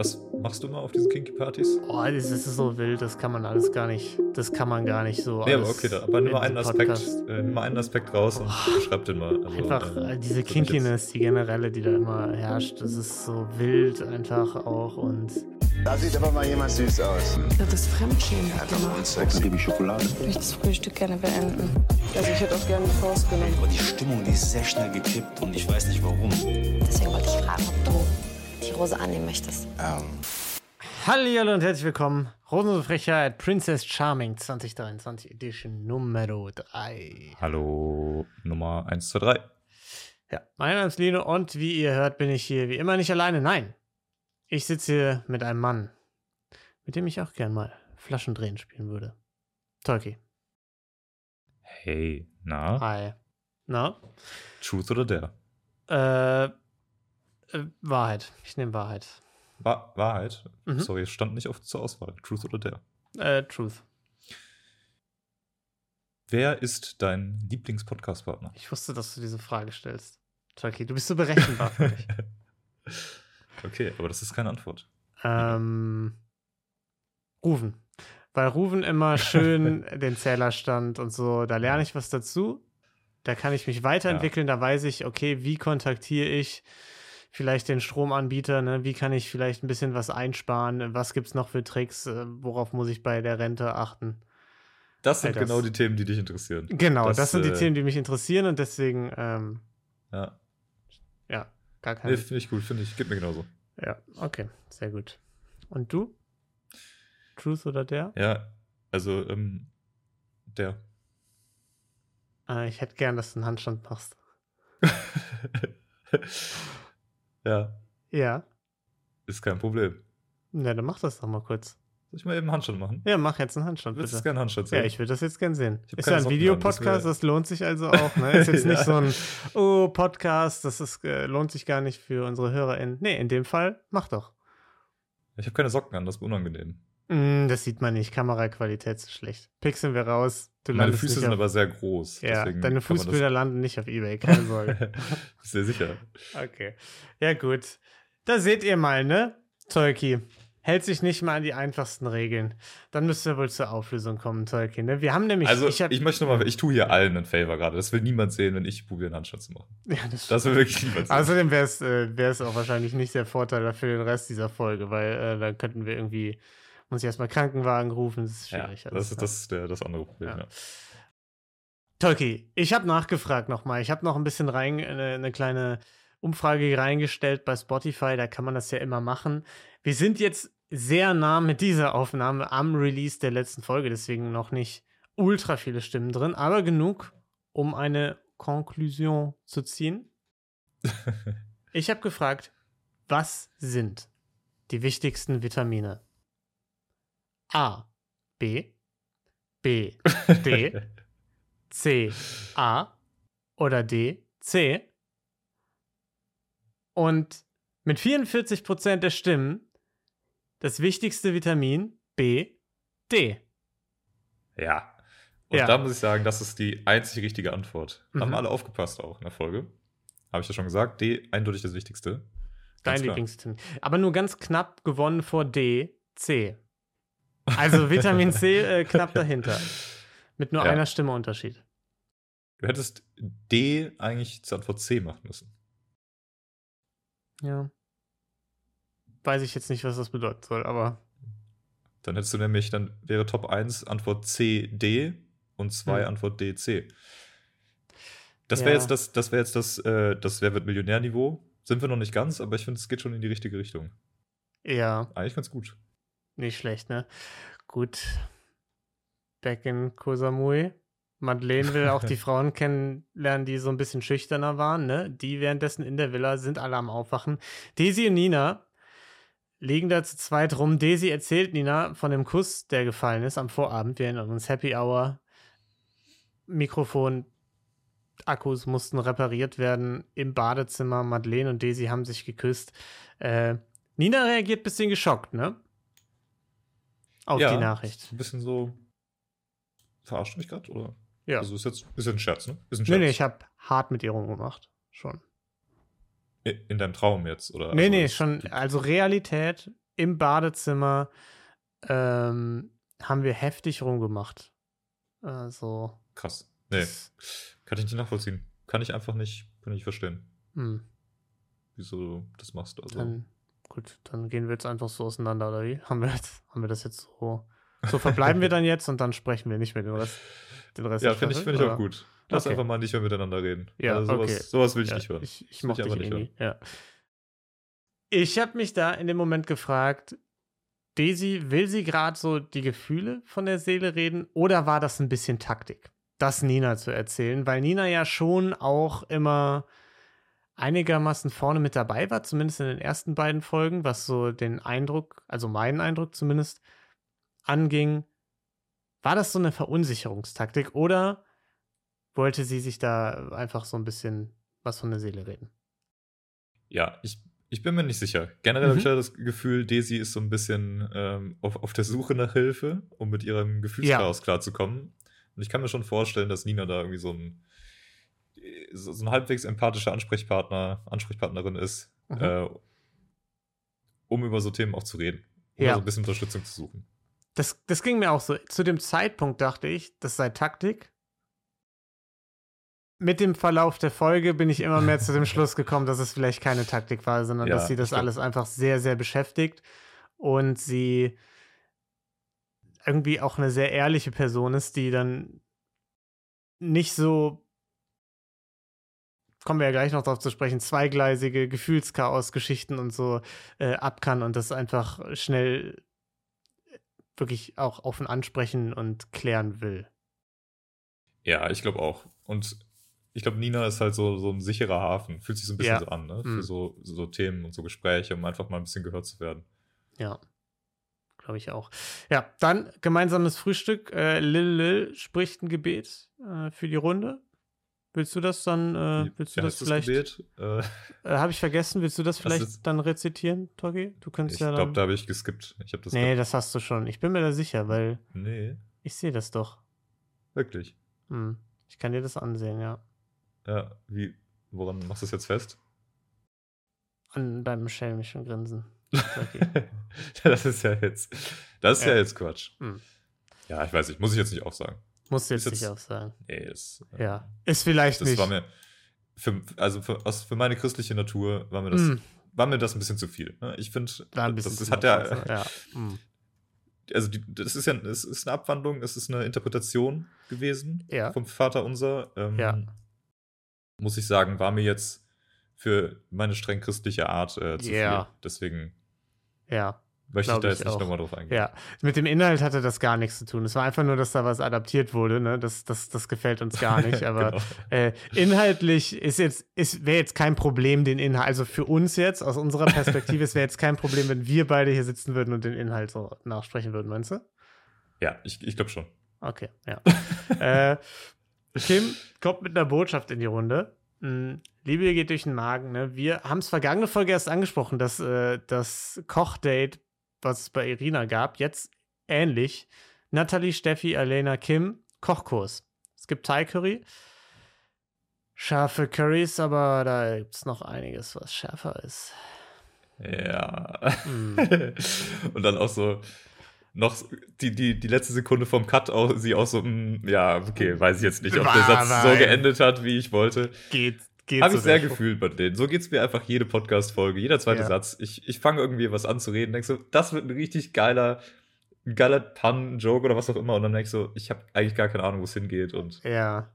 Was machst du mal auf diesen Kinky-Partys? Oh, das ist so wild, das kann man alles gar nicht, das kann man gar nicht so. Nee, aber okay, da, aber nimm mal in einen Aspekt, äh, nimm mal einen Aspekt raus und beschreib den mal. Also, Einfach äh, diese Kinkiness, die generelle, die da immer herrscht, das ist so wild einfach auch und Da sieht aber mal jemand süß aus. Das ist Fremdschämen. Dann gebe ich Schokolade. Ich möchte das Frühstück gerne beenden. Also ich hätte auch gerne die Faust genommen. Aber die Stimmung, die ist sehr schnell gekippt und ich weiß nicht warum. Deswegen wollte ich fragen, ob du Rose annehmen möchtest. Ähm, Hallihallo und herzlich willkommen. Rosenlose Frechheit Princess Charming 2023 Edition Nummer 3. Hallo, Nummer 1, 2, 3. Ja, mein Name ist Lino und wie ihr hört, bin ich hier wie immer nicht alleine. Nein, ich sitze hier mit einem Mann, mit dem ich auch gern mal Flaschendrehen spielen würde. Tolki. Hey, na? Hi. Na? Truth oder der? Äh, äh Wahrheit. Ich nehme Wahrheit. Wa Wahrheit? Mhm. Sorry, es stand nicht oft zur Auswahl. Truth oder der? Äh, Truth. Wer ist dein Lieblings-Podcast-Partner? Ich wusste, dass du diese Frage stellst. Tolki, du bist so berechenbar für mich. Okay, aber das ist keine Antwort. Ähm, Ruven. Weil Ruven immer schön den Zählerstand und so, da lerne ich was dazu. Da kann ich mich weiterentwickeln, da weiß ich, okay, wie kontaktiere ich vielleicht den Stromanbieter, ne? wie kann ich vielleicht ein bisschen was einsparen, was gibt es noch für Tricks, äh, worauf muss ich bei der Rente achten. Das sind das- genau die Themen, die dich interessieren. Genau, das, Das, sind die äh, Themen, die mich interessieren und deswegen, ähm, Ja, ja, gar kein. nee, finde ich gut, finde ich. Geht mir genauso. Ja, okay, sehr gut. Und du? Truth oder der? Ja, also, ähm, der. Äh, ich hätte gern, dass du einen Handstand machst. ja, Ja. ist kein Problem. Na, dann mach das doch mal kurz. Soll ich mal eben einen Handstand machen? Ja, mach jetzt einen Handstand, Du willst bitte. gerne Handstand sehen? Ja, ich würde das jetzt gern sehen. Ist ja ein Videopodcast, das das lohnt sich also auch. Ne? Ist jetzt nicht Ja. so ein Oh, Podcast, das ist, äh, lohnt sich gar nicht für unsere HörerInnen. Nee, in dem Fall, mach doch. Ich habe keine Socken an, das ist unangenehm. Mm, das sieht man nicht, Kameraqualität ist schlecht. Pixeln wir raus. Du Meine Füße sind auf, aber sehr groß. Ja, deine Fußbilder landen nicht auf Ebay, keine Sorge. sehr sicher. Okay. Ja, gut. Da seht ihr mal, ne? Tolki. Hält sich nicht mal an die einfachsten Regeln. Dann müsst ihr wohl zur Auflösung kommen, Tolki. Ne? Wir haben nämlich. Also, ich, hab, möchte nochmal, ich tue hier allen einen Favor gerade. Das will niemand sehen, wenn ich probiere, einen Handstand zu machen. ja, das Das will wirklich niemand sehen. Außerdem wäre es äh, auch wahrscheinlich nicht der Vorteil für den Rest dieser Folge, weil äh, dann könnten wir irgendwie, muss ich erstmal Krankenwagen rufen, das ist ja, schwierig. das alles, ist das, ist der, das andere Problem. Ja. Ja. Tolki, ich habe nachgefragt nochmal. Ich habe noch ein bisschen rein, eine, eine kleine Umfrage reingestellt bei Spotify, da kann man das ja immer machen. Wir sind jetzt sehr nah mit dieser Aufnahme am Release der letzten Folge, deswegen noch nicht ultra viele Stimmen drin, aber genug, um eine Konklusion zu ziehen. Ich habe gefragt, was sind die wichtigsten Vitamine? A, B, B, D, C, A oder D, C. Und mit 44% der Stimmen das wichtigste Vitamin B, D. ja. Und Ja. da muss ich sagen, das ist die einzig richtige Antwort. Mhm. Haben alle aufgepasst auch in der Folge. Habe ich ja schon gesagt. D, eindeutig das Wichtigste. Dein Ganz klar. Lieblingsvitamin. Aber nur ganz knapp gewonnen vor D, C. Also Vitamin C äh, knapp dahinter. Mit nur Ja. einer Stimme Unterschied. Du hättest D eigentlich zur Antwort C machen müssen. Ja. Weiß ich jetzt nicht, was das bedeuten soll, aber Dann hättest du nämlich, dann wäre Top 1 Antwort C, D und 2 Hm. Antwort D, C. Das wäre Ja. jetzt das, das wäre jetzt das, äh, das Wer wird Millionär-Niveau. Sind wir noch nicht ganz, aber ich finde, es geht schon in die richtige Richtung. ja, Eigentlich ganz gut. Nicht schlecht, ne? Gut. Back in Koh Samui. Madeleine will auch die Frauen kennenlernen, die so ein bisschen schüchterner waren, ne? Die währenddessen in der Villa sind alle am Aufwachen. Daisy und Nina liegen da zu zweit rum. Daisy erzählt Nina von dem Kuss, der gefallen ist am Vorabend. Wir erinnern uns Happy Hour. Mikrofon, Akkus mussten repariert werden im Badezimmer. Madeleine und Daisy haben sich geküsst. Äh, Nina reagiert ein bisschen geschockt, ne? Auf die Nachricht. Ein bisschen so. Verarscht mich gerade, oder? Ja. Also ist jetzt ist jetzt ein Scherz, ne? Ist ein nee, Scherz. nee, ich habe hart mit ihr rumgemacht. Schon. In deinem Traum jetzt, oder? nee, also nee, schon. Also Realität im Badezimmer ähm, haben wir heftig rumgemacht. Also. Krass. Nee, kann ich nicht nachvollziehen. Kann ich einfach nicht, kann ich verstehen, Hm, wieso du das machst. Also, dann, gut, dann gehen wir jetzt einfach so auseinander, oder wie? Haben wir, jetzt, haben wir das jetzt so. So verbleiben wir dann jetzt und dann sprechen wir nicht mehr den Rest. Den Rest ja, finde ich, find ich auch gut. Lass Okay. einfach mal nicht mehr miteinander reden. Ja, also sowas, okay. sowas will ich Ja, nicht hören. Ich, ich mochte dich nicht hören. Ja. Ich habe mich da in dem Moment gefragt, Daisy, will sie gerade so die Gefühle von der Seele reden oder war das ein bisschen Taktik, das Nina zu erzählen? Weil Nina ja schon auch immer einigermaßen vorne mit dabei war, zumindest in den ersten beiden Folgen, was so den Eindruck, also meinen Eindruck zumindest, anging. War das so eine Verunsicherungstaktik oder wollte sie sich da einfach so ein bisschen was von der Seele reden? Ja, ich, ich bin mir nicht sicher. Generell habe Mhm. ich ja das Gefühl, Daisy ist so ein bisschen ähm, auf, auf der Suche nach Hilfe, um mit ihrem Gefühlschaos klarzukommen. Und ich kann mir schon vorstellen, dass Nina da irgendwie so ein, so, so ein halbwegs empathischer Ansprechpartner, Ansprechpartnerin ist, Mhm. äh, um über so Themen auch zu reden. Um Ja. so ein bisschen Unterstützung zu suchen. Das, das ging mir auch so. Zu dem Zeitpunkt dachte ich, das sei Taktik. Mit dem Verlauf der Folge bin ich immer mehr zu dem Schluss gekommen, dass es vielleicht keine Taktik war, sondern Ja, dass sie das stimmt. alles einfach sehr, sehr beschäftigt und sie irgendwie auch eine sehr ehrliche Person ist, die dann nicht so, kommen wir ja gleich noch darauf zu sprechen, zweigleisige Gefühlschaos-Geschichten und so äh, ab kann und das einfach schnell äh, wirklich auch offen ansprechen und klären will. Ja, ich glaube auch. Und ich glaube, Nina ist halt so, so ein sicherer Hafen. Fühlt sich so ein bisschen Ja. so an, ne? Mhm. Für so, so Themen und so Gespräche, um einfach mal ein bisschen gehört zu werden. Ja, glaube ich auch. Ja, dann gemeinsames Frühstück. Äh, Lil Lil spricht ein Gebet äh, für die Runde. Willst du das dann, äh, willst du das vielleicht? Äh, äh, habe ich vergessen, willst du das vielleicht ist- dann rezitieren, Togi? Du kannst ich ja glaube, dann... da habe ich geskippt. Ich habe das. nee, das hast du schon. Ich bin mir da sicher, weil nee, ich sehe das doch. wirklich. Hm. Ich kann dir das ansehen, ja. Ja, wie, woran machst du das jetzt fest? An deinem schelmischen Grinsen. Togi. das ist ja jetzt. Das ist ja, Ja. jetzt Quatsch. Hm. Ja, ich weiß nicht, muss ich jetzt nicht auch sagen. Musst du jetzt Ist jetzt- nicht auch sagen. Nee, das, äh, Ja. Ist vielleicht Das nicht. war mir. Für, also für, aus, für meine christliche Natur war mir das, Hm. war mir das ein bisschen zu viel. ne? Ich finde, das, das hat ja, also, ja. Hm. also die, das ist ja es ist eine Abwandlung, es ist eine Interpretation gewesen Ja. vom Vater unser. Ähm, Ja. Muss ich sagen, war mir jetzt für meine streng christliche Art äh, zu Ja. viel. Deswegen ja. Möchte ich da ich jetzt nicht auch. nochmal drauf eingehen. Ja, mit dem Inhalt hatte das gar nichts zu tun. Es war einfach nur, dass da was adaptiert wurde. Ne? Das, das, das gefällt uns gar nicht. Aber Genau. äh, inhaltlich ist jetzt, ist, wäre jetzt kein Problem, den Inhalt, also für uns jetzt, aus unserer Perspektive, es wäre jetzt kein Problem, wenn wir beide hier sitzen würden und den Inhalt so nachsprechen würden, meinst du? Ja, ich, ich glaube schon. Okay, ja. äh, Kim kommt mit einer Botschaft in die Runde. Mm, Liebe geht durch den Magen. Ne? Wir haben es vergangene Folge erst angesprochen, dass äh, das Kochdate, was es bei Irina gab, jetzt ähnlich. Natalie, Steffi, Alena, Kim, Kochkurs. Es gibt Thai Curry. Scharfe Currys, aber da gibt es noch einiges, was schärfer ist. Ja. Mm. Und dann auch so noch die, die, die letzte Sekunde vom Cut auch, sie auch so, mm, ja, okay, weiß ich jetzt nicht, ob der Satz so geendet hat, wie ich wollte. Geht, geht Habe so ich sehr gefühlt bei denen. So geht's mir einfach jede Podcast-Folge, jeder zweite Ja. Satz. Ich, ich fange irgendwie was an zu reden, denk so, das wird ein richtig geiler, ein geiler Pun-Joke oder was auch immer. Und dann denk ich so, ich habe eigentlich gar keine Ahnung, wo es hingeht. Und Ja.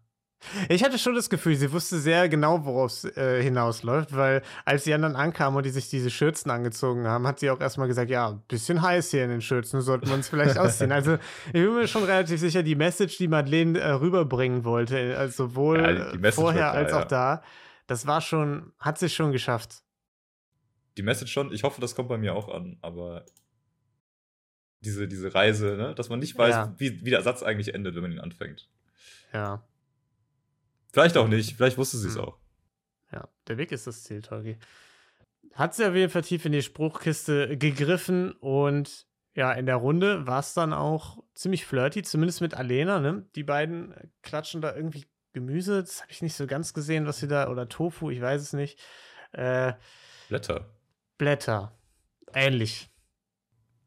Ich hatte schon das Gefühl, sie wusste sehr genau, worauf es äh, hinausläuft, weil als die anderen ankamen und die sich diese Schürzen angezogen haben, hat sie auch erstmal gesagt, ja, ein bisschen heiß hier in den Schürzen, sollten wir uns vielleicht ausziehen. Also ich bin mir schon relativ sicher, die Message, die Madeleine äh, rüberbringen wollte, also sowohl Ja, vorher klar, als auch ja. da, das war schon, hat sie schon geschafft. die Message schon, ich hoffe, das kommt bei mir auch an, aber diese, diese Reise, ne, dass man nicht weiß, Ja. wie, wie der Satz eigentlich endet, wenn man ihn anfängt. Ja, Vielleicht auch nicht, vielleicht wusste sie es Hm. auch. ja, der Weg ist das Ziel, Torgi. Hat sie auf jeden Fall tief in die Spruchkiste gegriffen und ja, in der Runde war es dann auch ziemlich flirty, zumindest mit Alena, ne? Die beiden klatschen da irgendwie Gemüse, das habe ich nicht so ganz gesehen, was sie da, oder Tofu, ich weiß es nicht. Äh, Blätter. Blätter. Ähnlich.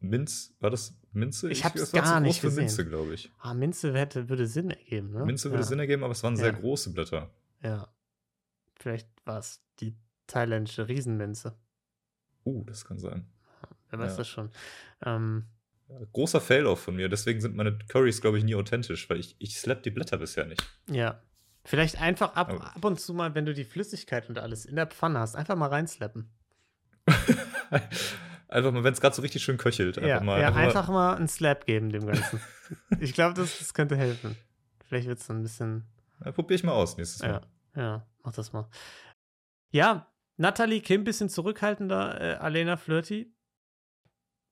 Minz, war das Minze? Ich das war gar nicht für gesehen. Minze, glaube ich. Ah, Minze hätte, würde Sinn ergeben, ne? Minze würde ja. Sinn ergeben, aber es waren sehr Ja. große Blätter. Ja. Vielleicht war es die thailändische Riesenminze. Uh, das kann sein. Wer weiß Ja. das schon. Ähm, großer Fail auch von mir, deswegen sind meine Currys, glaube ich, nie authentisch, weil ich, ich slap die Blätter bisher nicht. ja. Vielleicht einfach ab, Aber- ab und zu mal, wenn du die Flüssigkeit und alles in der Pfanne hast, einfach mal reinslappen. einfach mal, wenn es gerade so richtig schön köchelt. Einfach ja, mal. ja, einfach einfach mal einen Slap geben dem Ganzen. ich glaube, das, das könnte helfen. Vielleicht wird es dann ein bisschen. mal, ja, probier ich mal aus nächstes Mal. Ja, ja, mach das mal. Ja, Natalie Kim, bisschen zurückhaltender, äh, Alena Flirty.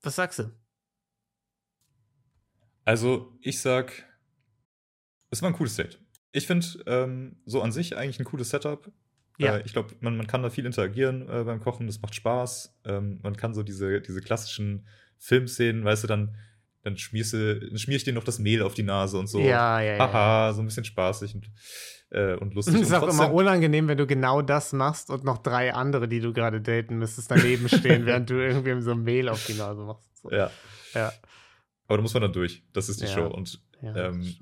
Was sagst du? Also, ich sag, es war ein cooles Date. Ich finde ähm, so an sich eigentlich ein cooles Setup. Ja. Äh, ich glaube, man, man kann da viel interagieren äh, beim Kochen, das macht Spaß. Ähm, man kann so diese, diese klassischen Filmszenen, weißt du, dann, dann schmierst du, schmier ich dir noch das Mehl auf die Nase und so. Ja, ja, ja. Haha, so ein bisschen spaßig und, äh, und lustig. Es ist auch immer unangenehm, wenn du genau das machst und noch drei andere, die du gerade daten müsstest, daneben stehen, während du irgendwie so Mehl auf die Nase machst. So. Ja, Ja, aber da muss man dann durch. Das ist die. Show. Und ja, Ähm.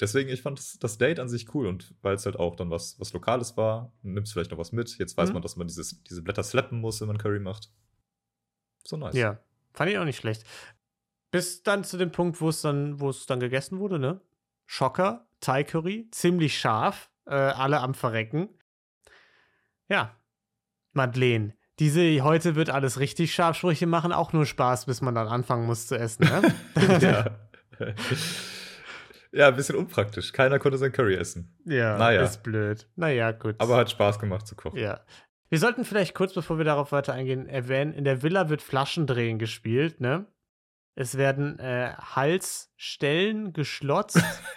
Deswegen, ich fand das, das Date an sich cool und weil es halt auch dann was, was Lokales war, nimmst vielleicht noch was mit. Jetzt weiß Mhm. man, dass man dieses, diese Blätter slappen muss, wenn man Curry macht. So nice. Ja, fand ich auch nicht schlecht. Bis dann zu dem Punkt, wo es dann, wo es dann gegessen wurde, ne? Schocker, Thai Curry, ziemlich scharf, äh, alle am Verrecken. Ja, Madeleine. Diese heute wird alles richtig scharf Sprüche machen auch nur Spaß, bis man dann anfangen muss zu essen, ne? ja. ja, ein bisschen unpraktisch. Keiner konnte sein Curry essen. ja, Naja. ist blöd. Naja, gut. Aber hat Spaß gemacht zu kochen. Ja. Wir sollten vielleicht kurz, bevor wir darauf weiter eingehen, erwähnen, in der Villa wird Flaschendrehen gespielt, ne? Es werden äh, Halsstellen geschlotzt,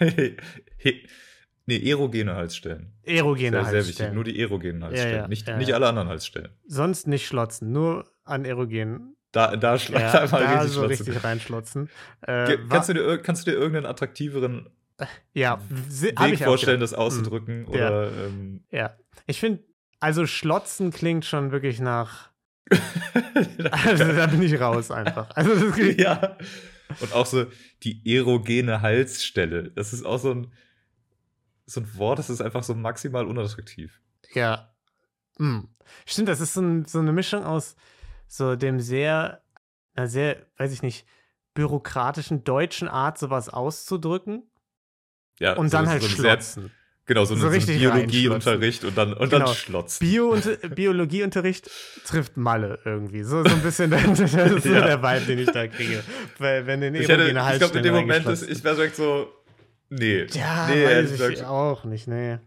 nee, erogene Halsstellen. erogene Sehr, sehr wichtig. Halsstellen. Nur die erogenen Halsstellen. ja, nicht, ja, nicht ja. alle anderen Halsstellen. Sonst nicht schlotzen, nur an erogenen. Da, da, schla- Ja, einmal da richtig so schlotzen. richtig reinschlotzen. Äh, kannst, du dir, ir- kannst du dir irgendeinen attraktiveren ja, Weg vorstellen, das auszudrücken? Ja. Oder ähm, Ja, ich finde, also schlotzen klingt schon wirklich nach. Also da bin ich raus einfach. Also das klingt, ja. Und auch so die erogene Halsstelle. Das ist auch so ein, so ein Wort, das ist einfach so maximal unattraktiv. Ja. Hm. Stimmt, das ist so, ein, so eine Mischung aus so dem sehr, einer sehr, weiß ich nicht, bürokratischen deutschen Art, sowas auszudrücken Ja, und so- dann so halt sehr- schlotzen. Genau, so, So eine- so ein richtig Biologieunterricht und dann, und Genau. dann schlotzen. Bio Biologieunterricht trifft Malle irgendwie. So, so ein bisschen ist so Ja. der Vibe, den ich da kriege. Weil wenn den ich hätte, ich glaube, in dem Moment, ist, ich wäre direkt so, nee. Ja, nee, weiß ich gesagt, auch nicht, nee.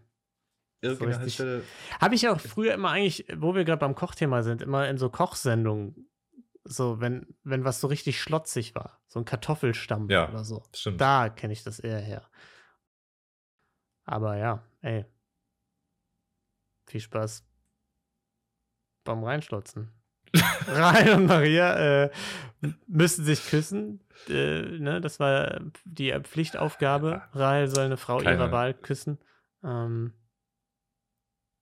Richtig. Halsstelle. Habe ich auch früher immer eigentlich, wo wir gerade beim Kochthema sind, immer in so Kochsendungen, so wenn, wenn was so richtig schlotzig war, so ein Kartoffelstampf Ja. oder so. Stimmt. Da kenne ich das eher her. Aber ja, ey. Viel Spaß beim Reinschlotzen. Rhein und Maria äh, müssen sich küssen. Äh, ne, das war die Pflichtaufgabe. Rahel soll eine Frau Keine- ihrer Wahl küssen. Ähm,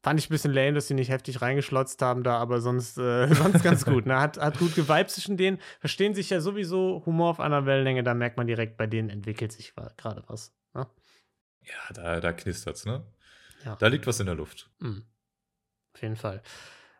fand ich ein bisschen lame, dass sie nicht heftig reingeschlotzt haben da, aber sonst, äh, sonst ganz gut. Ne? Hat, hat gut geweibt zwischen denen. Verstehen sich ja sowieso Humor auf einer Wellenlänge. Da merkt man direkt, bei denen entwickelt sich gerade was. Ne? Ja, da, da knistert's, ne? Ja. Da liegt was in der Luft. Mm. Auf jeden Fall.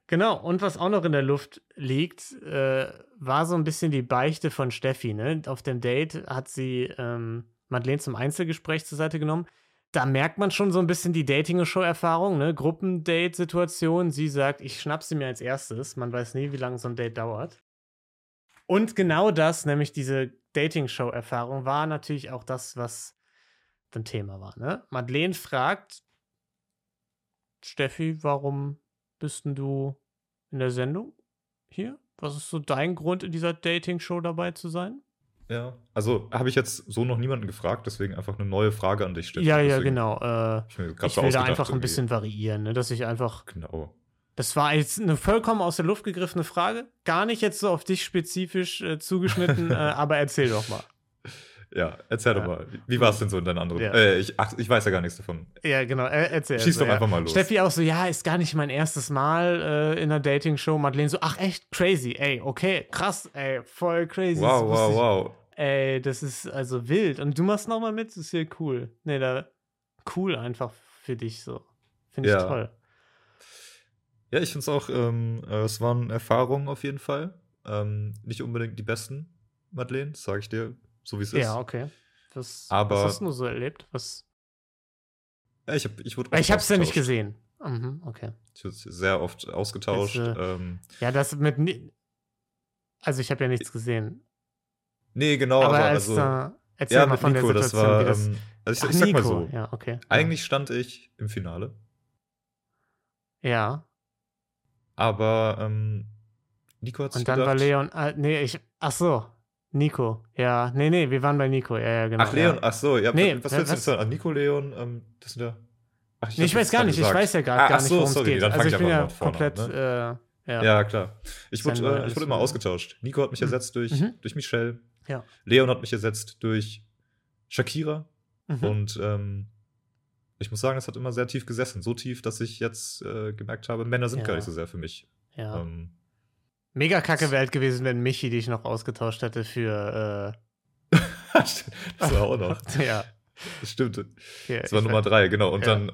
Genau, und was auch noch in der Luft liegt, äh, war so ein bisschen die Beichte von Steffi. Ne? Auf dem Date hat sie ähm, Madeleine zum Einzelgespräch zur Seite genommen. Da merkt man schon so ein bisschen die Dating-Show-Erfahrung, ne? Gruppendate-Situation. Sie sagt, ich schnapp sie mir als erstes. Man weiß nie, wie lange so ein Date dauert. Und genau das, nämlich diese Dating-Show-Erfahrung, war natürlich auch das, was ein Thema war. Ne? Madeleine fragt, Steffi, warum bist denn du in der Sendung hier? Was ist so dein Grund, in dieser Dating-Show dabei zu sein? Ja. Also habe ich jetzt so noch niemanden gefragt, deswegen einfach eine neue Frage an dich stellen. ja, ja, genau. Äh, Ich, ich will da einfach ein bisschen variieren, ne? dass ich einfach. Genau. Das war jetzt eine vollkommen aus der Luft gegriffene Frage. Gar nicht jetzt so auf dich spezifisch äh, zugeschnitten, äh, aber erzähl doch mal. Ja, erzähl Ja. doch mal. Wie, war es denn so in deinen anderen? Ja. Äh, ich, ach, ich weiß ja gar nichts davon. Ja, genau. Er, erzähl. Schieß doch ja. einfach mal los. Steffi auch so, ja, ist gar nicht mein erstes Mal äh, in einer Dating-Show. Madeleine so, ach echt, crazy. Ey, okay, krass, ey, voll crazy. Wow, wow, ich- wow. Ey, das ist also wild. Und du machst noch mal mit, das ist ja cool. Nee, da cool einfach für dich so. Finde ich Ja. toll. Ja, ich finde es auch, ähm, äh, es waren Erfahrungen auf jeden Fall. Ähm, nicht unbedingt die besten, Madeleine, sage ich dir, so wie es ist. Ja, okay. Was, Aber- was hast du so erlebt? Was, Ja, ich, hab, ich wurde ich hab's ja nicht gesehen. Mhm, okay. Ich wurde sehr oft ausgetauscht. Jetzt, ähm, Ja, das mit. Also, ich habe ja nichts gesehen. nee, genau, aber aber, als also. Erzähl ja, mal von Nico, der das Situation, war. wie das. ähm, also ich, Ach, ich sag Nico. mal so. Ja, okay. Eigentlich stand ich im Finale, Ja. aber ähm, Nico hat Und dann gedacht, war Leon. Ah, nee, ich. Ach so. Nico. Ja. Nee, nee, wir waren bei Nico. Ja, ja, genau. Ach, Leon, Ja. ach so, ja, Nee, was willst du jetzt sagen? Nico, Leon, ähm, das sind ja. Ach, Nee, ich weiß gar nicht. du Ich gesagt. weiß ja gerade Ah, gar ach nicht, so, worum es sorry, geht. dann Also, fang ich ich bin ja vorne an, komplett. ne? Äh, ja. Ja, klar. Ich wurde, äh, ich wurde immer ausgetauscht. Nico hat mich ersetzt durch, Mhm. durch Michelle. Ja. Leon hat mich ersetzt durch Shakira. Mhm. Und ähm, ich muss sagen, es hat immer sehr tief gesessen. So tief, dass ich jetzt äh, gemerkt habe, Männer sind Ja. gar nicht so sehr für mich. ja. Ähm, Mega kacke wäre halt gewesen, wenn Michi dich noch ausgetauscht hätte für. das war auch noch. Äh, ja. Das stimmt. für Das war ich Nummer drei, genau. Und Ja. dann.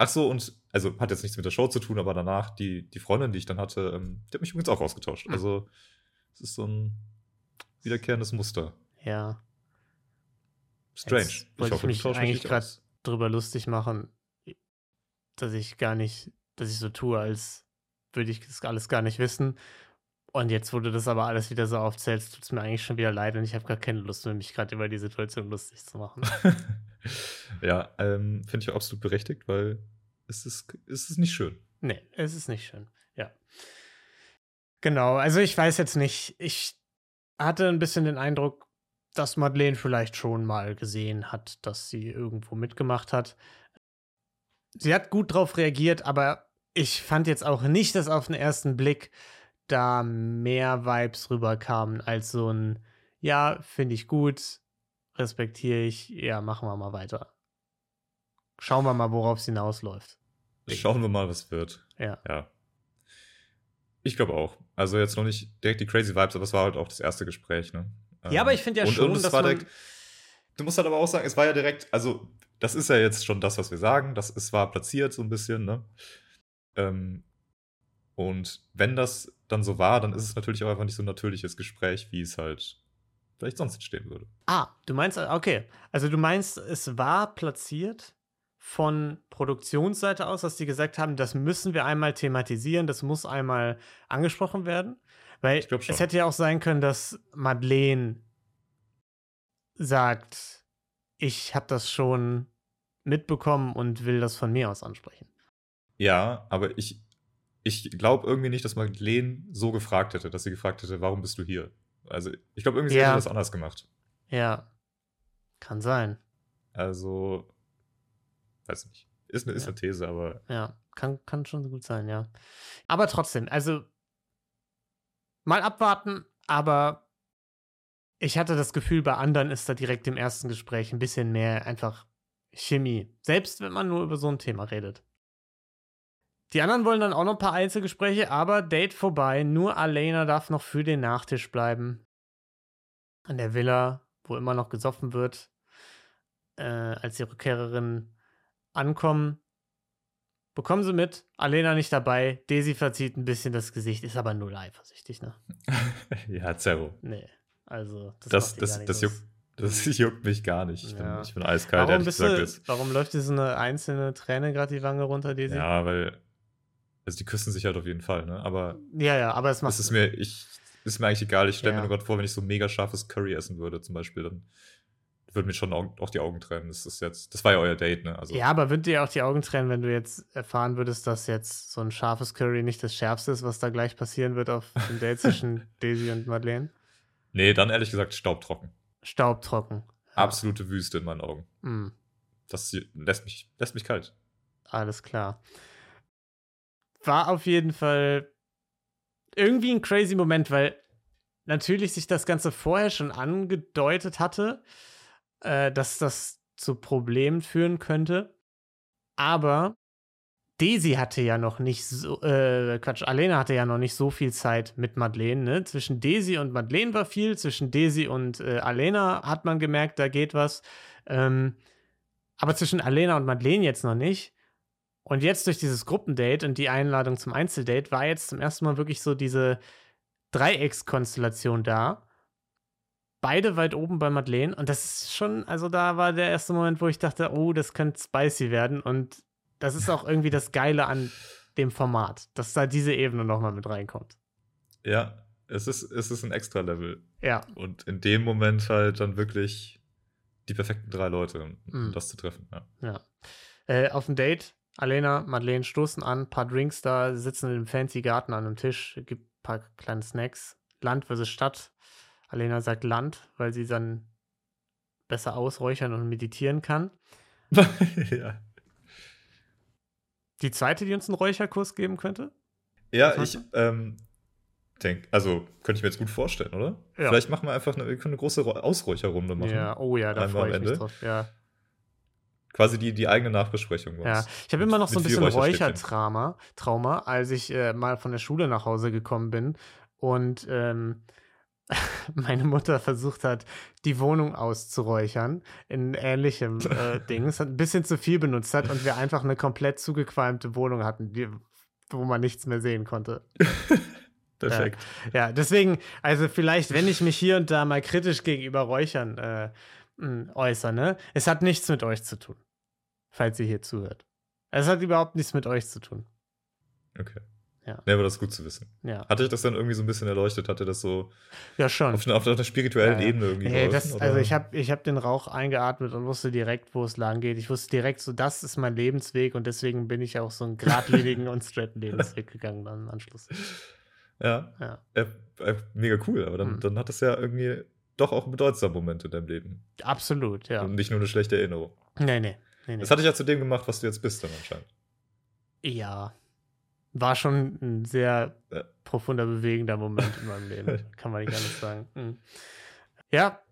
Ach so, und also hat jetzt nichts mit der Show zu tun, aber danach, die, die Freundin, die ich dann hatte, ähm, die hat mich übrigens auch ausgetauscht. Hm. Also, es ist so ein wiederkehrendes Muster. Ja. Strange. Jetzt wollte ich du mich eigentlich aus. drüber lustig machen, dass ich gar nicht, dass ich so tue, als würde ich das alles gar nicht wissen. Und jetzt, wo du das aber alles wieder so aufzählst, tut es mir eigentlich schon wieder leid und ich habe gar keine Lust mehr, mich gerade über die Situation lustig zu machen. ja, ähm, finde ich absolut berechtigt, weil es ist, es ist nicht schön. nee, es ist nicht schön. Ja. Genau, also ich weiß jetzt nicht. Ich hatte ein bisschen den Eindruck, dass Madeleine vielleicht schon mal gesehen hat, dass sie irgendwo mitgemacht hat. Sie hat gut drauf reagiert, aber ich fand jetzt auch nicht, dass auf den ersten Blick da mehr Vibes rüberkamen als so ein, ja, finde ich gut, respektiere ich, ja, machen wir mal weiter. Schauen wir mal, worauf es hinausläuft. Schauen wir mal, was wird. Ja. Ja. Ich glaube auch. Also jetzt noch nicht direkt die crazy Vibes, aber es war halt auch das erste Gespräch, ne? Ja, aber ich finde ja und, schon, und es dass war man- direkt, Du musst halt aber auch sagen, es war ja direkt, also das ist ja jetzt schon das, was wir sagen. Das, es war platziert so ein bisschen, ne? Ähm, und wenn das dann so war, dann ist es natürlich auch einfach nicht so ein natürliches Gespräch, wie es halt vielleicht sonst entstehen würde. Ah, du meinst, okay. Also du meinst, es war platziert von Produktionsseite aus, dass die gesagt haben, das müssen wir einmal thematisieren, das muss einmal angesprochen werden. Weil Ich glaub schon. es hätte ja auch sein können, dass Madeleine sagt, ich habe das schon mitbekommen und will das von mir aus ansprechen. Ja, aber ich, ich glaube irgendwie nicht, dass Madeleine so gefragt hätte, dass sie gefragt hätte, warum bist du hier? Also, ich glaube, irgendwie sie Ja. hätte das anders gemacht. Ja, kann sein. Also, weiß nicht. Ist eine, ist Ja. eine These, aber Ja, kann, kann schon gut sein, ja. Aber trotzdem, also mal abwarten, aber ich hatte das Gefühl, bei anderen ist da direkt im ersten Gespräch ein bisschen mehr einfach Chemie. Selbst wenn man nur über so ein Thema redet. Die anderen wollen dann auch noch ein paar Einzelgespräche, aber Date vorbei. Nur Alena darf noch für den Nachtisch bleiben. An der Villa, wo immer noch gesoffen wird. Äh, als die Rückkehrerin ankommen, bekommen sie mit. Alena nicht dabei. Daisy verzieht ein bisschen das Gesicht, ist aber null eifersüchtig, ne? ja, Zerro. Nee. Also, das, Das, das, das, juckt, das juckt mich gar nicht. Ich, Ja. bin, ich bin eiskalt, Warum, ehrlich gesagt. du, warum läuft dir so eine einzelne Träne gerade die Wange runter, Daisy? Ja, weil. Also, die küssen sich halt auf jeden Fall, ne? Aber ja, ja, aber es macht. das ist mir, ich, ist mir eigentlich egal. Ich stelle Ja. mir nur gerade vor, wenn ich so mega scharfes Curry essen würde, zum Beispiel, dann würden mir schon auch, die Augen tränen. Das ist jetzt, das war ja euer Date, ne? Also, ja, aber würden dir auch die Augen tränen, wenn du jetzt erfahren würdest, dass jetzt so ein scharfes Curry nicht das Schärfste ist, was da gleich passieren wird auf dem Date zwischen Daisy und Madeleine? Nee, dann ehrlich gesagt staubtrocken. Staubtrocken. Absolute Wüste in meinen Augen. Hm, Das lässt mich, lässt mich kalt. alles klar. War auf jeden Fall irgendwie ein crazy Moment, weil natürlich sich das Ganze vorher schon angedeutet hatte, äh, dass das zu Problemen führen könnte. Aber Daisy hatte ja noch nicht so, äh, Quatsch, Alena hatte ja noch nicht so viel Zeit mit Madeleine, ne? Zwischen Daisy und Madeleine war viel, zwischen Daisy und äh, Alena hat man gemerkt, da geht was. Ähm, aber zwischen Alena und Madeleine jetzt noch nicht. Und jetzt durch dieses Gruppendate und die Einladung zum Einzeldate war jetzt zum ersten Mal wirklich so diese Dreieckskonstellation da. Beide weit oben bei Madeleine. Und das ist schon, also da war der erste Moment, wo ich dachte, oh, das könnte spicy werden. Und das ist auch irgendwie das Geile an dem Format, dass da diese Ebene nochmal mit reinkommt. Ja, es ist, es ist ein extra Level. Ja. Und in dem Moment halt dann wirklich die perfekten drei Leute, um Mhm. das zu treffen. Ja. Ja. Äh, auf dem Date, Alena, Madeleine stoßen an, paar Drinks da, sitzen im fancy Garten an einem Tisch, gibt ein paar kleine Snacks. Land versus Stadt. Alena sagt Land, weil sie dann besser ausräuchern und meditieren kann. ja. Die zweite, die uns einen Räucherkurs geben könnte? Ja, ich ähm, denke, also könnte ich mir jetzt gut vorstellen, oder? Ja. Vielleicht machen wir einfach eine, eine große Ro- Ausräucherrunde machen. Ja, oh ja, da freue ich mich drauf. Ja, Quasi die, die eigene Nachbesprechung. ja. uns. Ich habe immer noch so ein bisschen. Räuchertrauma, Trauma, als ich äh, mal von der Schule nach Hause gekommen bin und ähm, meine Mutter versucht hat, die Wohnung auszuräuchern in ähnlichem äh, Ding. Es hat ein bisschen zu viel benutzt hat und wir einfach eine komplett zugequalmte Wohnung hatten, die, wo man nichts mehr sehen konnte. Perfekt. Ja, deswegen, also vielleicht, wenn ich mich hier und da mal kritisch gegenüber Räuchern äh, äußere, ne? Es hat nichts mit euch zu tun, falls ihr hier zuhört. Es hat überhaupt nichts mit euch zu tun. Okay. Ja. Nee, aber das ist gut zu wissen. Ja, Hatte ich das dann irgendwie so ein bisschen erleuchtet? Hatte das so ja schon. auf einer, auf einer spirituellen Ja. Ebene irgendwie Hey, das, also ich habe ich hab den Rauch eingeatmet und wusste direkt, wo es lang geht. Ich wusste direkt so, das ist mein Lebensweg und deswegen bin ich auch so einen geradlinigen und straighten Lebensweg gegangen dann im Anschluss. Ja, Ja, äh, äh, mega cool. Aber dann, Mhm. dann hat das ja irgendwie doch auch einen bedeutsamen Moment in deinem Leben. absolut, ja. Und nicht nur eine schlechte Erinnerung. Nee, nee. Nee, nee. Das hat dich ja zu dem gemacht, was du jetzt bist, dann anscheinend. Ja. War schon ein sehr Ja. profunder, bewegender Moment in meinem Leben. Kann man nicht anders sagen. Mhm. Ja,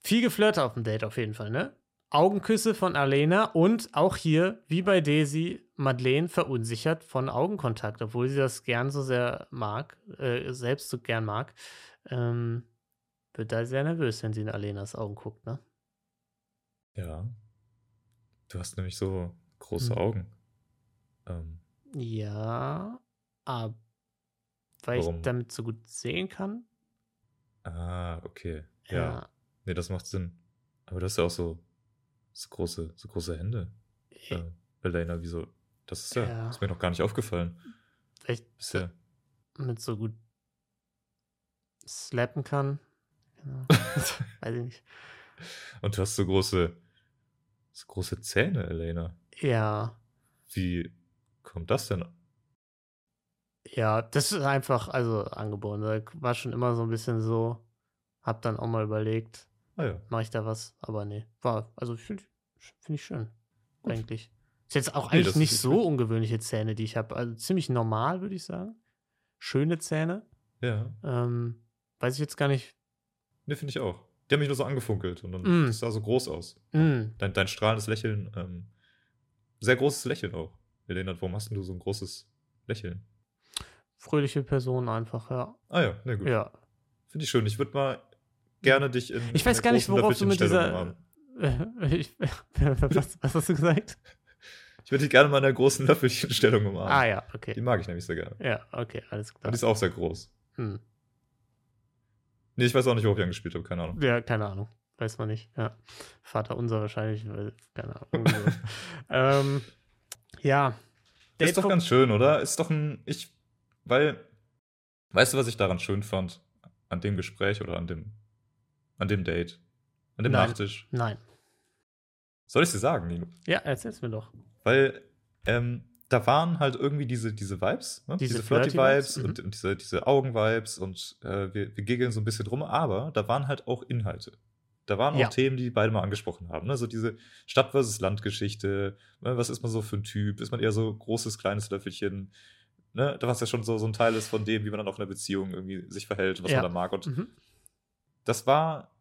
viel geflirt auf dem Date auf jeden Fall, ne? Augenküsse von Alena und auch hier, wie bei Daisy, Madeleine verunsichert von Augenkontakt, obwohl sie das gern so sehr mag, äh, selbst so gern mag. Ähm, wird da sehr nervös, wenn sie in Alenas Augen guckt, ne? Ja. Du hast nämlich so große Mhm. Augen. Ähm, Ja, aber weil ich Warum? damit so gut sehen kann. ah, okay. Ja. Ja. Nee, das macht Sinn. Aber du hast ja auch so, so große, so große Hände. Äh, Elena, wieso? Das ist ja, Ja. ist mir noch gar nicht aufgefallen. Vielleicht Bisher. mit so gut slappen kann. Genau. Weiß ich nicht. Und du hast so große, so große Zähne, Elena. Ja, Wie kommt das denn? ja, das ist einfach, also angeboren. War schon immer so ein bisschen so. Hab dann auch mal überlegt, Ah ja. mache ich da was? Aber nee, war, also finde find ich schön. Gut. Eigentlich. Ist jetzt auch Nee, eigentlich das nicht so gut. ungewöhnliche Zähne, die ich habe. Also ziemlich normal, würde ich sagen. Schöne Zähne. Ja. Ähm, weiß ich jetzt gar nicht. Ne, finde ich auch. Die haben mich nur so angefunkelt und dann Mm. das sah so groß aus. Mm, Dein, dein strahlendes Lächeln, ähm, sehr großes Lächeln auch. Elena, warum hast denn du so ein großes Lächeln? fröhliche Person einfach, ja. Ah ja, na gut. Ja. Finde ich schön. Ich würde mal gerne dich in. Ich weiß gar nicht, worauf du mit dieser. ich, was, was hast du gesagt? Ich würde dich gerne mal in der großen Löffelchenstellung umarmen. Ah ja, Die okay. mag ich nämlich sehr gerne. Ja, okay, alles Und klar. die ist auch sehr groß. Hm. Nee, ich weiß auch nicht, worauf ich angespielt habe, keine Ahnung. Ja, keine Ahnung. Weiß man nicht. Ja. Vater unser wahrscheinlich, weil, keine Ahnung. ähm, ja. ist doch Date- ganz schön, oder? Ist doch ein. Ich. Weil. Weißt du, was ich daran schön fand? An dem Gespräch oder an dem. An dem Date? An dem Nein. Nachtisch? Nein. Soll ich dir sagen, Nino? Ja, erzähl's mir doch. Weil. Ähm, da waren halt irgendwie diese, diese Vibes, ne? Diese diese, Flirty Flirty Vibes Vibes, und, und diese, diese Augen-Vibes und äh, wir, wir giggeln so ein bisschen drum, aber da waren halt auch Inhalte. Da waren auch Ja. Themen, die beide mal angesprochen haben. Ne? So diese Stadt versus Land-Geschichte. Ne? Was ist man so für ein Typ? Ist man eher so großes, kleines Löffelchen? Ne? Da was ja schon so, so ein Teil ist von dem, wie man dann auch in einer Beziehung irgendwie sich verhält, was Ja. man da mag. Und Mhm. das war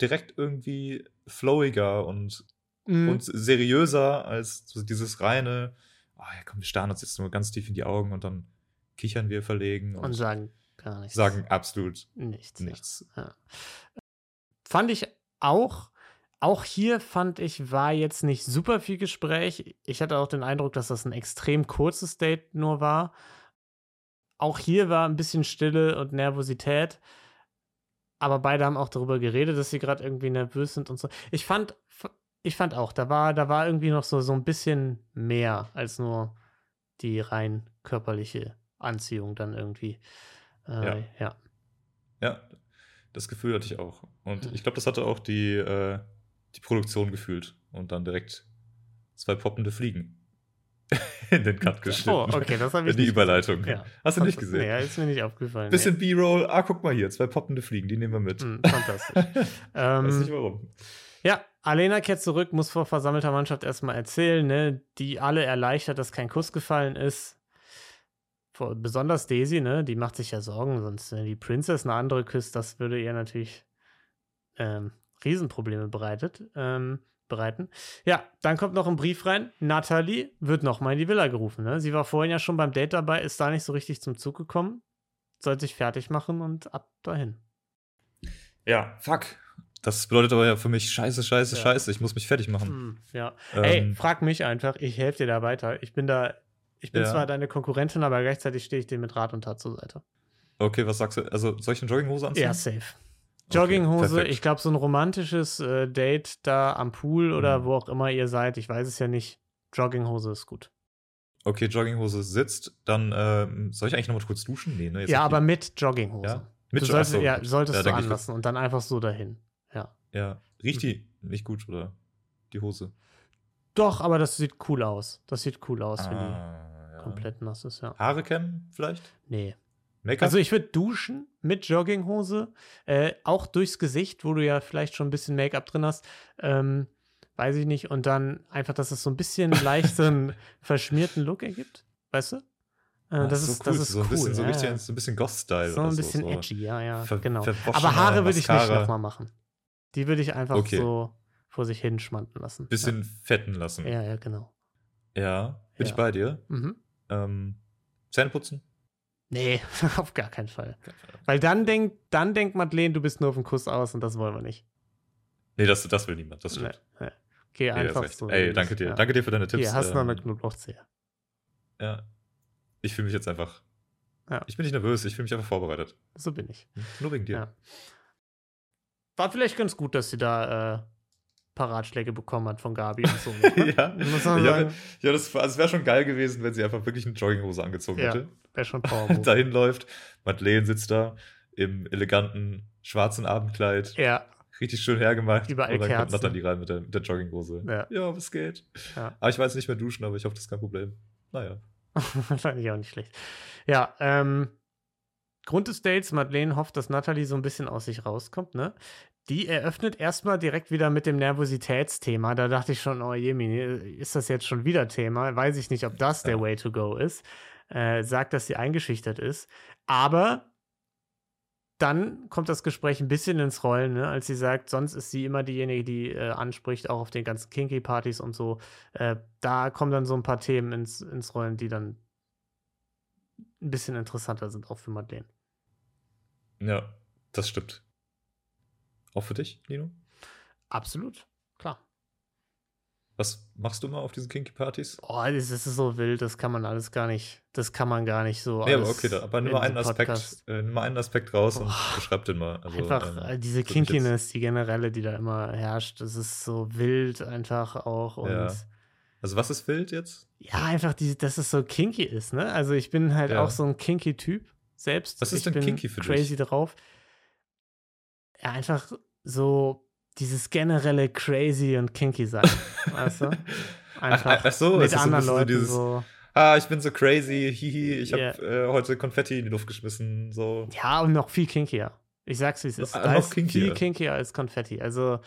direkt irgendwie flowiger und, Mhm. und seriöser als dieses reine, ah ja komm, wir starren uns jetzt nur ganz tief in die Augen und dann kichern wir verlegen und, und sagen gar nichts. sagen absolut nichts. ja. nichts. Fand ich auch. Auch hier fand ich, war jetzt nicht super viel Gespräch. Ich hatte auch den Eindruck, dass das ein extrem kurzes Date nur war. Auch hier war ein bisschen Stille und Nervosität. Aber beide haben auch darüber geredet, dass sie gerade irgendwie nervös sind und so. Ich fand, ich fand auch, da war, da war irgendwie noch so, so ein bisschen mehr als nur die rein körperliche Anziehung dann irgendwie. Äh, Ja. ja. Ja, das Gefühl hatte ich auch. Und Mhm. ich glaube, das hatte auch die, äh, die Produktion gefühlt. Und dann direkt zwei poppende Fliegen in den Cut geschnitten. Oh, okay, das habe ich In die nicht Überleitung. Ja. Hast du nicht gesehen? Nee, ist mir nicht aufgefallen. Bisschen B-Roll. Ah, guck mal hier, zwei poppende Fliegen, die nehmen wir mit. nee. Hm, fantastisch. Weiß nicht ähm, warum. Ja, Alena kehrt zurück, muss vor versammelter Mannschaft erstmal erzählen, ne, die alle erleichtert, dass kein Kuss gefallen ist. Vor, besonders Daisy, ne, die macht sich ja Sorgen, sonst wenn die Princess eine andere küsst, das würde ihr natürlich ähm, Riesenprobleme bereitet, ähm, bereiten. Ja, dann kommt noch ein Brief rein. Natalie wird nochmal in die Villa gerufen. Ne? Sie war vorhin ja schon beim Date dabei, ist da nicht so richtig zum Zug gekommen. Soll sich fertig machen und ab dahin. Ja, fuck. Das bedeutet aber ja für mich scheiße, scheiße, Ja. scheiße. Ich muss mich fertig machen. Hm, ja. Ähm, Ey, frag mich einfach, ich helfe dir da weiter. Ich bin da, ich bin Ja. zwar deine Konkurrentin, aber gleichzeitig stehe ich dir mit Rat und Tat zur Seite. Okay, was sagst du? Also, soll ich eine Jogginghose anziehen? Ja, safe. Jogginghose, perfekt. ich glaube, so ein romantisches äh, Date da am Pool oder Mhm. wo auch immer ihr seid, ich weiß es ja nicht. Jogginghose ist gut. Okay, Jogginghose sitzt. Dann ähm, soll ich eigentlich noch mal kurz duschen? Nee, ne? ja, okay. aber mit Jogginghose. Ja? Mit du solltest, Achso, ja, solltest Ja, du anlassen und dann einfach so dahin. Ja. Riecht die nicht gut, oder? Die Hose. Doch, aber das sieht cool aus. Das sieht cool aus, wenn die Ah, ja. komplett nass ist, ja. Haare kämmen vielleicht? Nee. Make-up? Also ich würde duschen mit Jogginghose, äh, auch durchs Gesicht, wo du ja vielleicht schon ein bisschen Make-up drin hast, ähm, weiß ich nicht, und dann einfach, dass es so ein bisschen leicht so einen verschmierten Look ergibt, weißt du? Äh, Ah, das, so ist, cool. das ist so ein cool. bisschen, so, ja, richtig, ja. so ein bisschen Goth-Style. So ein bisschen so. edgy, ja, ja, ver- genau. Aber Haare würde ich nicht nochmal machen. Die würde ich einfach Okay. so vor sich hin schmanden lassen. Bisschen fetten lassen. Ja, ja, ja genau. Ja, bin Ja. ich bei dir. Mhm. Ähm, Zähne putzen? Nee, auf gar keinen Fall. Weil dann denkt, dann denkt Madeleine, du bist nur auf den Kuss aus und das wollen wir nicht. Nee, das, das will niemand, das stimmt. Nee, nee. Geh Nee, einfach so. Ey, danke dir. ja. Danke dir für deine Tipps. Hier, hast du noch eine ähm, Knoblauchzehe. Ja. Ich fühle mich jetzt einfach. Ja. Ich bin nicht nervös, ich fühle mich einfach vorbereitet. So bin ich. Nur wegen dir. Ja. War vielleicht ganz gut, dass sie da äh, paar Ratschläge bekommen hat von Gabi und so. ne? ja. Muss man ja, sagen. ja, das, also es wäre schon geil gewesen, wenn sie einfach wirklich eine Jogginghose angezogen Ja. hätte. Wäre schon Power Move. Dahin läuft. Madeleine sitzt da im eleganten schwarzen Abendkleid. ja, Richtig schön hergemacht. Überall und dann kommt Kerzen. Nathalie rein mit der, mit der Jogginghose. Ja. was geht? Ja. Aber ich weiß nicht mehr duschen, aber ich hoffe, das ist kein Problem. Naja. fand ich auch nicht schlecht. Ja, ähm, Grund des Dates, Madeleine hofft, dass Natalie so ein bisschen aus sich rauskommt, ne? Die eröffnet erstmal direkt wieder mit dem Nervositätsthema. Da dachte ich schon, oh Jemini, ist das jetzt schon wieder Thema? Weiß ich nicht, ob das der. Way to go ist. Äh, sagt, dass sie eingeschüchtert ist. Aber dann kommt das Gespräch ein bisschen ins Rollen, ne? als sie sagt, sonst ist sie immer diejenige, die äh, anspricht, auch auf den ganzen Kinky-Partys und so. Äh, da kommen dann so ein paar Themen ins, ins Rollen, die dann ein bisschen interessanter sind, auch für Madeleine. Ja, das stimmt. Auch für dich, Nino? Absolut, klar. Was machst du mal auf diesen Kinky-Partys? Oh, das ist so wild, das kann man alles gar nicht, das kann man gar nicht so. Nee, aber okay, da, aber nimm mal einen Aspekt, äh, nimm mal einen Aspekt raus und Boah. beschreib den mal. Also, einfach ähm, äh, diese Kinkiness, die generelle, die da immer herrscht, das ist so wild einfach auch und Ja. ja, Also was ist wild jetzt? einfach, die, dass es so kinky ist, ne? Also ich bin halt Ja. auch so ein kinky Typ selbst. Was ist ich denn kinky für dich? crazy drauf. Ja, einfach so dieses generelle crazy und kinky sein, weißt du? Einfach ach, ach so, mit es anderen so Leuten dieses- so. Ah, ich bin so crazy, hihi, ich habe Ja. äh, heute Konfetti in die Luft geschmissen, so. Ja, und noch viel kinkier. Ich sag's, wie es ist. Ah, Da noch ist kinkier. viel kinkier als Konfetti. Also,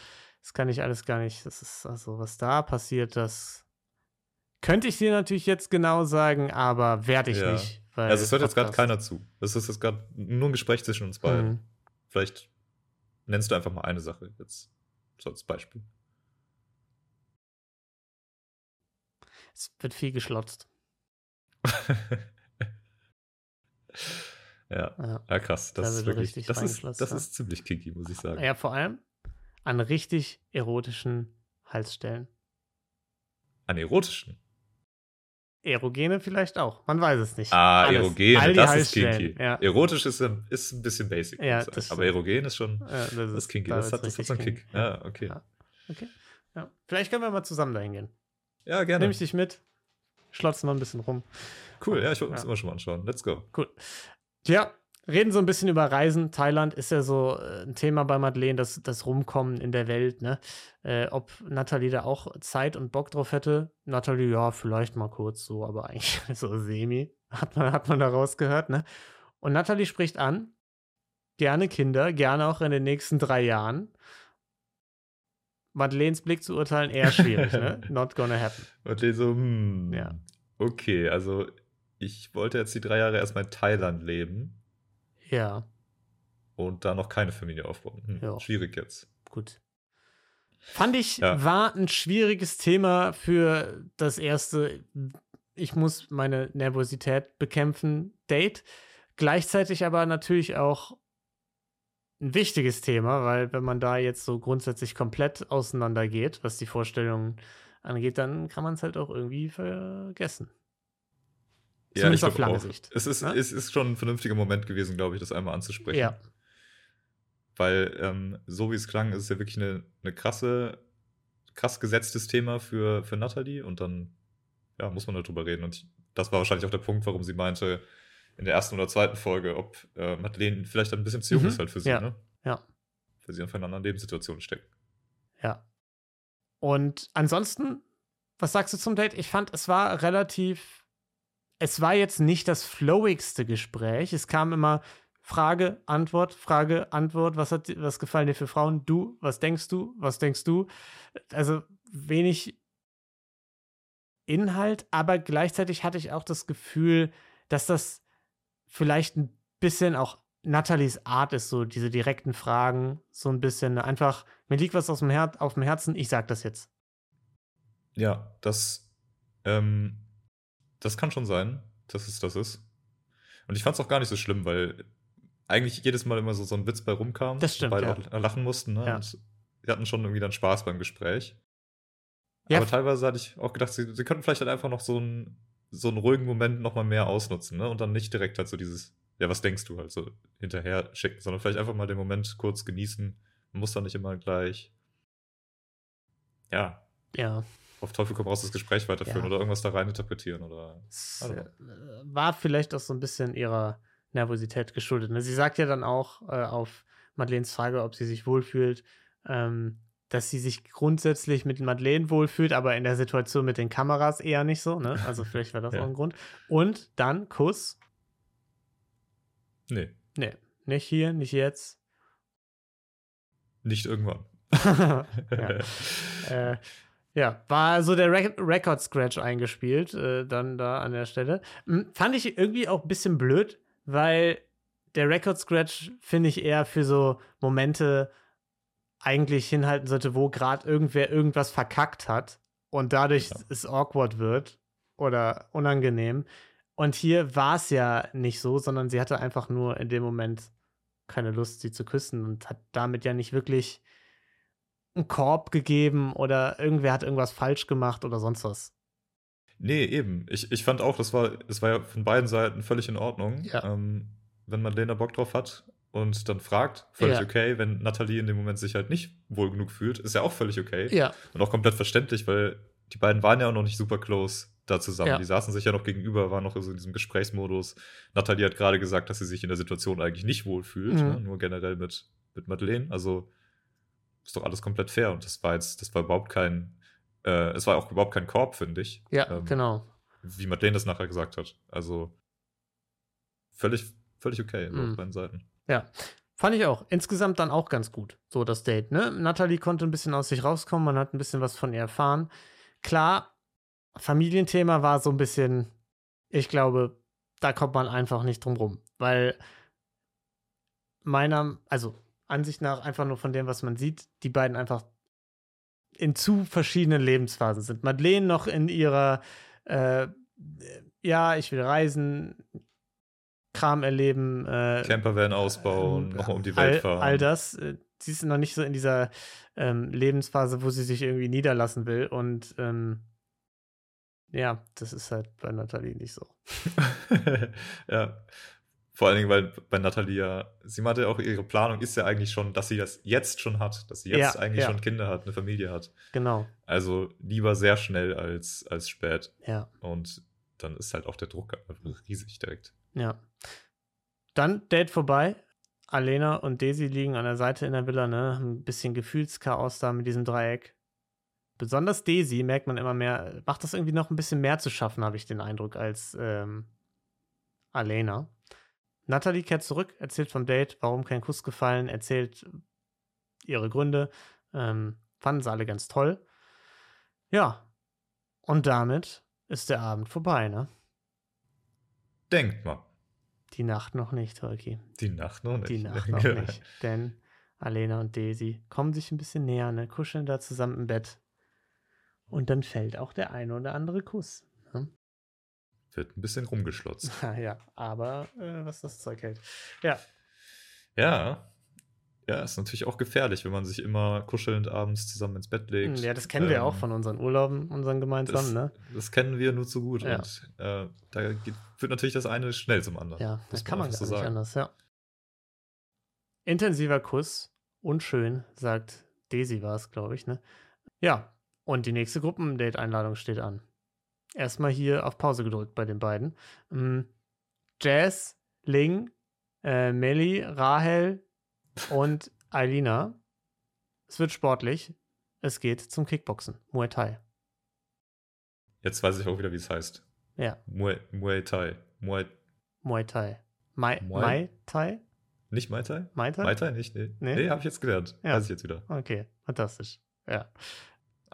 das kann ich alles gar nicht. Das ist, also, was da passiert, das könnte ich dir natürlich jetzt genau sagen, aber werde ich Ja. nicht. Also es hört jetzt gerade Podcast. keiner zu. Das ist jetzt gerade nur ein Gespräch zwischen uns beiden. Mhm. Vielleicht nennst du einfach mal eine Sache jetzt so als Beispiel. Es wird viel geschlotzt. ja. ja. ja, krass. Das, Da ist wirklich, das, ist, das ja. ist ziemlich kinky, muss ich sagen. Ja, vor allem an richtig erotischen Halsstellen. An erotischen. Erogene vielleicht auch. Man weiß es nicht. Ah, Alles. erogene, All das ist kinky. Ja. Erotisch ist, ein- ist ein bisschen basic, Ja, das aber erogen ist schon Ja, das, das ist ist kinky. da Das hat, das hat so einen Kick. Ja, okay. Ja. Okay. Ja. Vielleicht können wir mal zusammen dahin gehen. Ja, gerne. Nehme ich dich mit. Schlotzen wir ein bisschen rum. Cool, ja, ich wollte mir das immer schon mal anschauen. Let's go. Cool. Ja, reden so ein bisschen über Reisen. Thailand ist ja so äh, ein Thema bei Madeleine, das, das Rumkommen in der Welt, ne? Äh, ob Nathalie da auch Zeit und Bock drauf hätte. Nathalie, ja, vielleicht mal kurz so, aber eigentlich so semi. Hat man, hat man da rausgehört, ne? Und Nathalie spricht an, gerne Kinder, gerne auch in den nächsten drei Jahren. Madeleines Blick zu urteilen, eher schwierig, ne? Not gonna happen. Die so, hm, Ja. okay, also ich wollte jetzt die drei Jahre erstmal in Thailand leben Ja, und da noch keine Familie aufbauen. Hm, Ja. Schwierig jetzt. gut. Fand ich, Ja. war ein schwieriges Thema für das erste, ich muss meine Nervosität bekämpfen, Date. Gleichzeitig aber natürlich auch ein wichtiges Thema, weil wenn man da jetzt so grundsätzlich komplett auseinander geht, was die Vorstellungen angeht, dann kann man es halt auch irgendwie vergessen. Zumindest auf lange auch. Sicht, Es ist, ne? es ist schon ein vernünftiger Moment gewesen, glaube ich, das einmal anzusprechen. Ja, Weil, ähm, so wie es klang, ist es ja wirklich eine, eine krasse, krass gesetztes Thema für, für Natalie und dann ja, muss man darüber reden. Und ich, das war wahrscheinlich auch der Punkt, warum sie meinte, in der ersten oder zweiten Folge, ob äh, Madeleine vielleicht ein bisschen zu jung Mhm. ist halt für sie, Ja. ne? ja. Weil sie einfach in einer anderen Lebenssituation steckt. Ja. Und ansonsten, was sagst du zum Date? Ich fand, es war relativ. Es war jetzt nicht das flowigste Gespräch. Es kam immer Frage, Antwort, Frage, Antwort. Was hat, was gefallen dir für Frauen? Du, was denkst du? Was denkst du? Also wenig Inhalt, aber gleichzeitig hatte ich auch das Gefühl, dass das vielleicht ein bisschen auch Nathalies Art ist, so diese direkten Fragen, so ein bisschen einfach, mir liegt was aus dem Her auf dem Herzen, ich sag das jetzt. Ja, das, ähm, das kann schon sein, dass es das ist. Und ich fand es auch gar nicht so schlimm, weil eigentlich jedes Mal immer so, so ein Witz bei rumkam. Das stimmt, Beide ja. auch lachen mussten, ne? Ja. Und wir hatten schon irgendwie dann Spaß beim Gespräch. Ja, Aber teilweise hatte ich auch gedacht, sie, sie könnten vielleicht halt einfach noch so einen, so einen ruhigen Moment nochmal mehr ausnutzen, ne? Und dann nicht direkt halt so dieses, ja, was denkst du halt so hinterher schicken, sondern vielleicht einfach mal den Moment kurz genießen. Man muss dann nicht immer gleich, ja, Ja, auf Teufel komm raus das Gespräch weiterführen Ja. oder irgendwas da rein interpretieren oder. Also. war vielleicht auch so ein bisschen ihrer Nervosität geschuldet. Ne? Sie sagt ja dann auch äh, auf Madeleines Frage, ob sie sich wohlfühlt, ähm, dass sie sich grundsätzlich mit Madeleine wohlfühlt, aber in der Situation mit den Kameras eher nicht so. Ne? Also vielleicht war das Ja. auch ein Grund. Und dann Kuss. Nee, Nee, nicht hier, nicht jetzt. nicht irgendwann. ja. äh, ja, war so der Re Record Scratch eingespielt, äh, dann da an der Stelle. Hm, fand ich irgendwie auch ein bisschen blöd, weil der Record Scratch finde ich eher für so Momente eigentlich hinhalten sollte, wo gerade irgendwer irgendwas verkackt hat und dadurch Ja. es awkward wird oder unangenehm. Und hier war es ja nicht so, sondern sie hatte einfach nur in dem Moment keine Lust, sie zu küssen und hat damit ja nicht wirklich einen Korb gegeben oder irgendwer hat irgendwas falsch gemacht oder sonst was. Nee, eben. Ich, ich fand auch, das war, das war ja von beiden Seiten völlig in Ordnung. Ja. Ähm, wenn Madeleine Bock drauf hat und dann fragt, völlig Ja. okay. Wenn Nathalie in dem Moment sich halt nicht wohl genug fühlt, ist ja auch völlig okay. Ja, Und auch komplett verständlich, weil die beiden waren ja auch noch nicht super close da zusammen. Ja. Die saßen sich ja noch gegenüber, waren noch so in diesem Gesprächsmodus. Nathalie hat gerade gesagt, dass sie sich in der Situation eigentlich nicht wohlfühlt, Mhm. ne? nur generell mit, mit Madeleine. Also ist doch alles komplett fair. Und das war jetzt, das war überhaupt kein, äh, es war auch überhaupt kein Korb, finde ich. ja, Ähm, genau. Wie Madeleine das nachher gesagt hat. Also völlig, völlig okay so Mhm. auf beiden Seiten. Ja. Fand ich auch. Insgesamt dann auch ganz gut, so das Date, ne? Natalie konnte ein bisschen aus sich rauskommen, man hat ein bisschen was von ihr erfahren. Klar, Familienthema war so ein bisschen, ich glaube, da kommt man einfach nicht drum rum, weil meiner, also Ansicht nach einfach nur von dem, was man sieht, die beiden einfach in zu verschiedenen Lebensphasen sind. Madeleine noch in ihrer, äh, ja, ich will reisen, Kram erleben. Äh, Campervan ausbauen, äh, nochmal um die Welt all, fahren. All das. Äh, sie ist noch nicht so in dieser ähm, Lebensphase, wo sie sich irgendwie niederlassen will. Und ähm, ja, das ist halt bei Nathalie nicht so. ja. Vor allen Dingen, weil bei Nathalie ja, sie meinte auch, ihre Planung ist ja eigentlich schon, dass sie das jetzt schon hat, dass sie jetzt Ja, eigentlich ja. schon Kinder hat, eine Familie hat. Genau. Also lieber sehr schnell als, als spät. Ja. Und dann ist halt auch der Druck riesig direkt. Ja. Dann Date vorbei. Alena und Daisy liegen an der Seite in der Villa, ne? Ein bisschen Gefühlschaos da mit diesem Dreieck. Besonders Daisy merkt man immer mehr, macht das irgendwie noch ein bisschen mehr zu schaffen, habe ich den Eindruck, als ähm, Alena. Natalie kehrt zurück, erzählt vom Date, warum kein Kuss gefallen, erzählt ihre Gründe. Ähm, fanden sie alle ganz toll. Ja. Und damit ist der Abend vorbei, ne? Denkt mal. Die Nacht noch nicht, Holki. Die Nacht noch nicht. Die Nacht noch nicht. Denn Alena und Daisy kommen sich ein bisschen näher, ne? kuscheln da zusammen im Bett. Und dann fällt auch der eine oder andere Kuss. Wird ein bisschen rumgeschlotzt. Ja, aber äh, was das Zeug hält. Ja, Ja. Ja, ist natürlich auch gefährlich, wenn man sich immer kuschelnd abends zusammen ins Bett legt. ja das kennen wir Ähm, auch von unseren Urlauben, unseren gemeinsamen, das, ne? das kennen wir nur zu gut. Ja. Und äh, da geht, wird natürlich das eine schnell zum anderen. Ja, das kann man gar so nicht sagen. anders, ja. Intensiver Kuss, unschön, sagt Daisy war es, glaube ich, ne? Ja, und die nächste Gruppendate-Einladung steht an. Erstmal hier auf Pause gedrückt bei den beiden. Mm, Jazz, Ling, äh, Melly, Rahel und Eilina. Es wird sportlich. Es geht zum Kickboxen, Muay Thai. Jetzt weiß ich auch wieder, wie es heißt. Ja, Muay, Muay Thai. Muay, Muay Thai. Mai, Muay? Mai Thai? nicht Muay Thai? Mai Thai? Muay Thai nicht? Nee, Nee? nee? habe ich jetzt gelernt. Ja. Weiß ich jetzt wieder. Okay, fantastisch. Ja.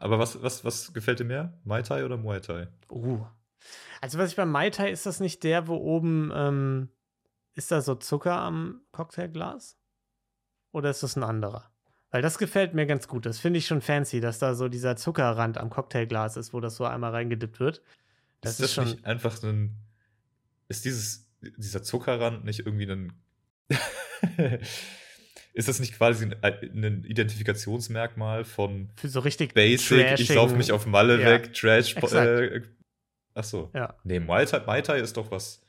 Aber was, was, was gefällt dir mehr? Muay Thai oder Muay Thai? Uh. Also, was ich beim Mai Tai, ist das nicht der, wo oben, ähm, ist da so Zucker am Cocktailglas? Oder ist das ein anderer? Weil das gefällt mir ganz gut. Das finde ich schon fancy, dass da so dieser Zuckerrand am Cocktailglas ist, wo das so einmal reingedippt wird. Das ist ist, das schon. nicht einfach ein. Ist dieses, dieser Zuckerrand nicht irgendwie ein. ist das nicht quasi ein, ein Identifikationsmerkmal von für so richtig Basic, ich trashing- sauf mich auf Malle Ja, weg, Trash. exakt. Äh, ach so. Ja. Nee, Muay Thai, Muay Thai ist doch was.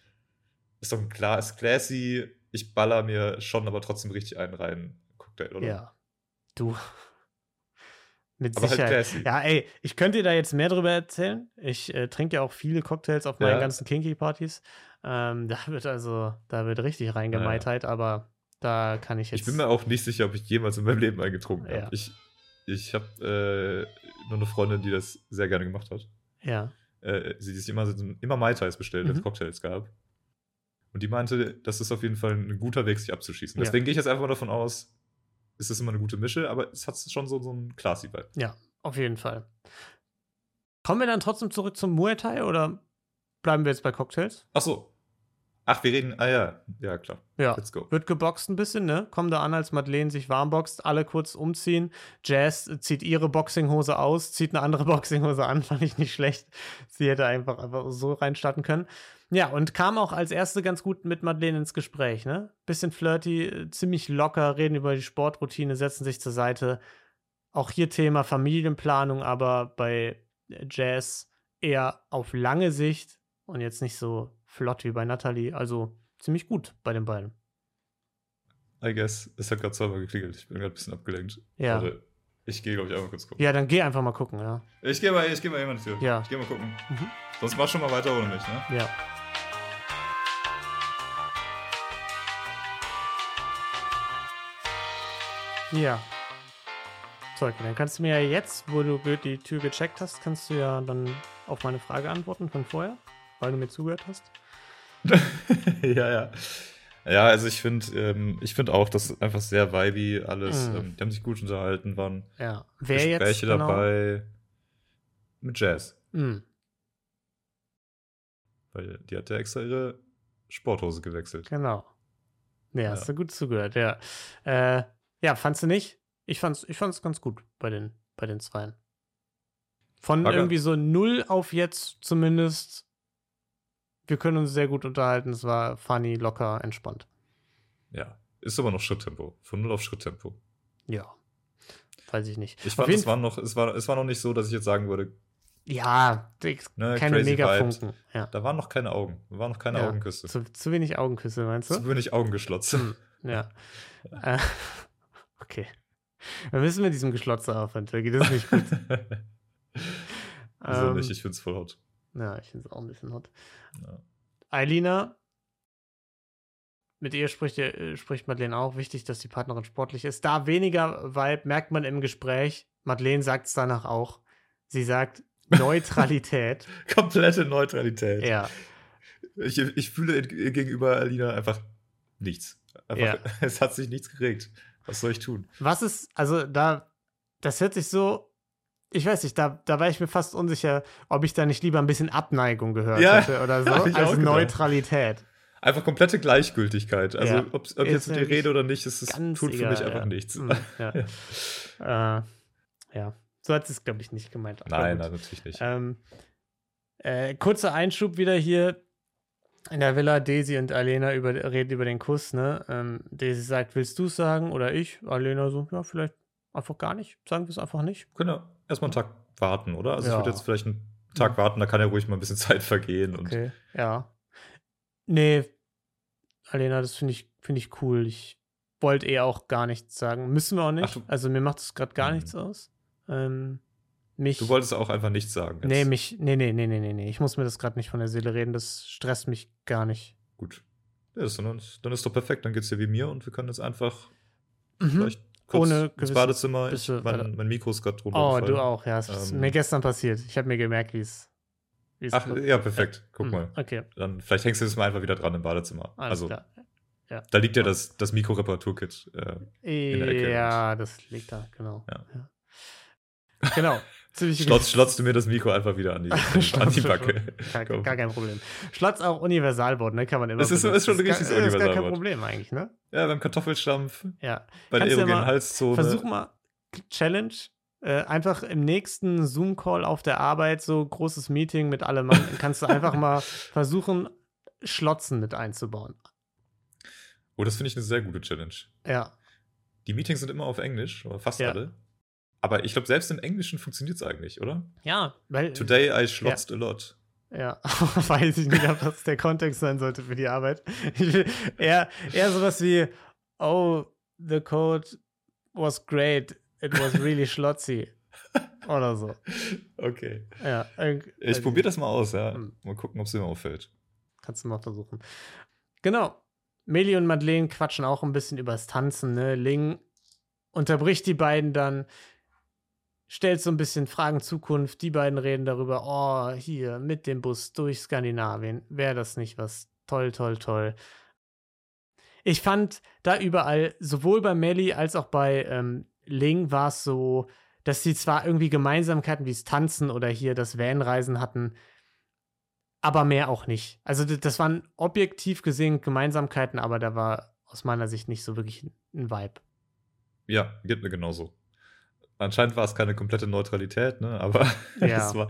Ist doch ein klar, ist classy. Ich baller mir schon, aber trotzdem richtig einen rein. Cocktail, oder? Ja. Du. Mit Aber halt Sicherheit. classy. ja, ey, ich könnte dir da jetzt mehr drüber erzählen. Ich äh, trinke ja auch viele Cocktails auf meinen Ja. ganzen Kinky-Partys. Ähm, da wird also, da wird richtig reingemeitert, aber da kann ich jetzt. Ich bin mir auch nicht sicher, ob ich jemals in meinem Leben einen getrunken Ja. habe. Ich, ich habe äh, nur eine Freundin, die das sehr gerne gemacht hat. ja. Äh, sie sich immer, immer Mai Tais bestellt, wenn es Mhm. Cocktails gab. Und die meinte, das ist auf jeden Fall ein guter Weg, sich abzuschießen. Ja. Deswegen gehe ich jetzt einfach mal davon aus, es ist immer eine gute Mische, aber es hat schon so, so einen Classy-Vibe. Ja, auf jeden Fall. Kommen wir dann trotzdem zurück zum Muay Thai oder bleiben wir jetzt bei Cocktails? Ach so. Ach, wir reden. Ah ja, ja, klar. Ja. Let's go. Wird geboxt ein bisschen, ne? Kommen da an, als Madeleine sich warm boxt, alle kurz umziehen. Jazz zieht ihre Boxinghose aus, zieht eine andere Boxinghose an, fand ich nicht schlecht. Sie hätte einfach, einfach so reinstarten können. Ja, und kam auch als erste ganz gut mit Madeleine ins Gespräch, ne? Bisschen flirty, ziemlich locker, reden über die Sportroutine, setzen sich zur Seite. Auch hier Thema Familienplanung, aber bei Jazz eher auf lange Sicht und jetzt nicht so flott wie bei Natalie. Also ziemlich gut bei den beiden. I guess. Es hat gerade zweimal geklingelt. Ich bin gerade ein bisschen abgelenkt. Ja. Warte, ich gehe, glaube ich, einmal kurz gucken. Ja, dann geh einfach mal gucken, ja. Ich gehe mal, ich geh mal jemand Tür. Ja. Ich gehe mal gucken. Mhm. Sonst mach schon mal weiter ohne mich, ne? Ja. Ja. So, okay, dann kannst du mir ja jetzt, wo du die Tür gecheckt hast, kannst du ja dann auf meine Frage antworten von vorher, weil du mir zugehört hast. ja, ja. Ja, also ich finde ähm, ich find auch, das ist einfach sehr vibey alles. Mhm. Ähm, die haben sich gut unterhalten, waren Ja. Wer Gespräche jetzt genau? dabei mit Jazz. Hm. Weil die hat ja extra ihre Sporthose gewechselt. Genau. Ja, hast Ja. du gut zugehört, ja. Äh, Ja, fandst du nicht? Ich fand's, ich fand's ganz gut bei den, bei den Zweien. Von War ge- irgendwie so null auf jetzt zumindest. Wir können uns sehr gut unterhalten. Es war funny, locker, entspannt. Ja. Ist aber noch Schritttempo. Von null auf Schritttempo. Ja. Weiß ich nicht. Ich Auf fand, es war noch, es war, es war noch nicht so, dass ich jetzt sagen würde, Ja, ne, keine Megafunken. Ja. Da waren noch keine Augen. Da waren noch keine Ja. Augenküsse. Zu, zu wenig Augenküsse, meinst Zu du? wenig Augen geschlotzt. Hm, ja. Äh, okay. Wir müssen mit diesem Geschlotze aufhören, Turkey. Das ist nicht gut. Wieso Ähm, nicht? Ich find's voll hot. Ja, ich finde es auch ein bisschen hot. Ja. Eilina, mit ihr spricht, ihr- äh, spricht Madeleine auch. Wichtig, dass die Partnerin sportlich ist. Da weniger Vibe merkt man im Gespräch. Madeleine sagt es danach auch. Sie sagt Neutralität. Komplette Neutralität. ja, Ich, ich fühle ihr gegenüber Alina einfach nichts. Einfach, Ja. Es hat sich nichts geregt. Was soll ich tun? was ist, also da, das hört sich so, ich weiß nicht, da, da war ich mir fast unsicher, ob ich da nicht lieber ein bisschen Abneigung gehört Ja, hätte oder so, als. Neutralität. Einfach komplette Gleichgültigkeit. Also, Ja. ob, ob jetzt mit dir rede oder nicht, es tut für egal, mich einfach ja. nichts. Hm, ja. äh, ja, so hat es, glaube ich, nicht gemeint. Nein, nein, natürlich nicht. Ähm, äh, kurzer Einschub wieder hier in der Villa. Daisy und Alena über, reden über den Kuss. Ne? Ähm, Daisy sagt, willst du es sagen oder ich? Alena so, ja, vielleicht einfach gar nicht. Sagen wir es einfach nicht. Ja erstmal einen Tag warten, oder? Also, Ja. ich würde jetzt vielleicht einen Tag warten, da kann ja ruhig mal ein bisschen Zeit vergehen. Und Okay, ja. Nee, Alena, das finde ich, finde ich cool. Ich wollte eh auch gar nichts sagen. Müssen wir auch nicht. Ach, also mir macht es gerade gar Mhm. nichts aus. Ähm, mich, du wolltest auch einfach nichts sagen. Jetzt. Nee, mich, nee, nee, nee, nee, nee, nee. Ich muss mir das gerade nicht von der Seele reden. Das stresst mich gar nicht. Gut. Ja, ist, dann, dann ist doch perfekt. Dann geht's dir wie mir und wir können jetzt einfach Mhm. vielleicht kurz Ohne ins Badezimmer. Ich, mein, mein Mikro ist gerade drunter. Oh, gefallen. du auch, ja. Es ist Ähm, mir gestern passiert. Ich habe mir gemerkt, wie es. es Ach, ja, perfekt. Guck Hm, mal. Okay, Dann vielleicht hängst du das mal einfach wieder dran im Badezimmer. alles also, klar. da liegt ja das, das Mikro-Reparaturkit. Äh, der Ecke Ja, das liegt da, genau. Ja. Ja. Genau. Ziemlich schlotzt, schlotzt du mir das Mikro einfach wieder an die, an die Backe. Gar, gar kein Problem. Schlotz auch Universalwort, ne? Kann man immer. Das ist- ist schon ein richtiges Ist gar kein. Problem eigentlich, ne? Ja, beim Kartoffelstampf, Ja. bei der Kannst ja erogenen mal- Halszone. Versuch mal, Challenge, äh, einfach im nächsten Zoom-Call auf der Arbeit, so großes Meeting mit allem, Mann, kannst du einfach mal versuchen, Schlotzen mit einzubauen. Oh, das finde ich eine sehr gute Challenge. Ja. Die Meetings sind immer auf Englisch, oder fast Ja. alle. Aber ich glaube, selbst im Englischen funktioniert es eigentlich, oder? Ja, weil. Today I schlotzed a lot. Ja, weiß ich nicht, ob das der Kontext sein sollte für die Arbeit. Ich will eher, eher sowas wie, oh, the code was great, it was really schlotzy. Oder so. Okay. Ja, Ich probiere das mal aus, ja. Hm. Mal gucken, ob es mir auffällt. Kannst du mal versuchen. Genau. Meli und Madeleine quatschen auch ein bisschen übers Tanzen, ne? Ling unterbricht die beiden dann, stellt so ein bisschen Fragen Zukunft. Die beiden reden darüber, oh, hier mit dem Bus durch Skandinavien. Wäre das nicht was? Toll, toll, toll. Ich fand da überall, sowohl bei Melly als auch bei ähm, Ling, war es so, dass sie zwar irgendwie Gemeinsamkeiten wie das Tanzen oder hier das Vanreisen hatten, aber mehr auch nicht. Also das waren objektiv gesehen Gemeinsamkeiten, aber da war aus meiner Sicht nicht so wirklich ein Vibe. Ja, geht mir genauso. Anscheinend war es keine komplette Neutralität, ne? Aber Ja. war,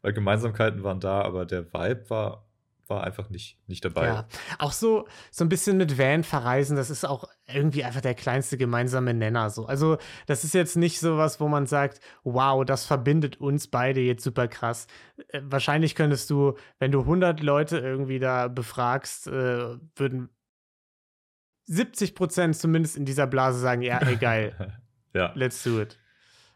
weil Gemeinsamkeiten waren da, aber der Vibe war, war einfach nicht, nicht dabei. Ja, auch so, so ein bisschen mit Van verreisen, das ist auch irgendwie einfach der kleinste gemeinsame Nenner. So. Also, das ist jetzt nicht so was, wo man sagt, wow, das verbindet uns beide jetzt super krass. Äh, wahrscheinlich könntest du, wenn du 100 Leute irgendwie da befragst, äh, würden 70 Prozent zumindest in dieser Blase sagen, ja, ey, geil, ja. let's do it.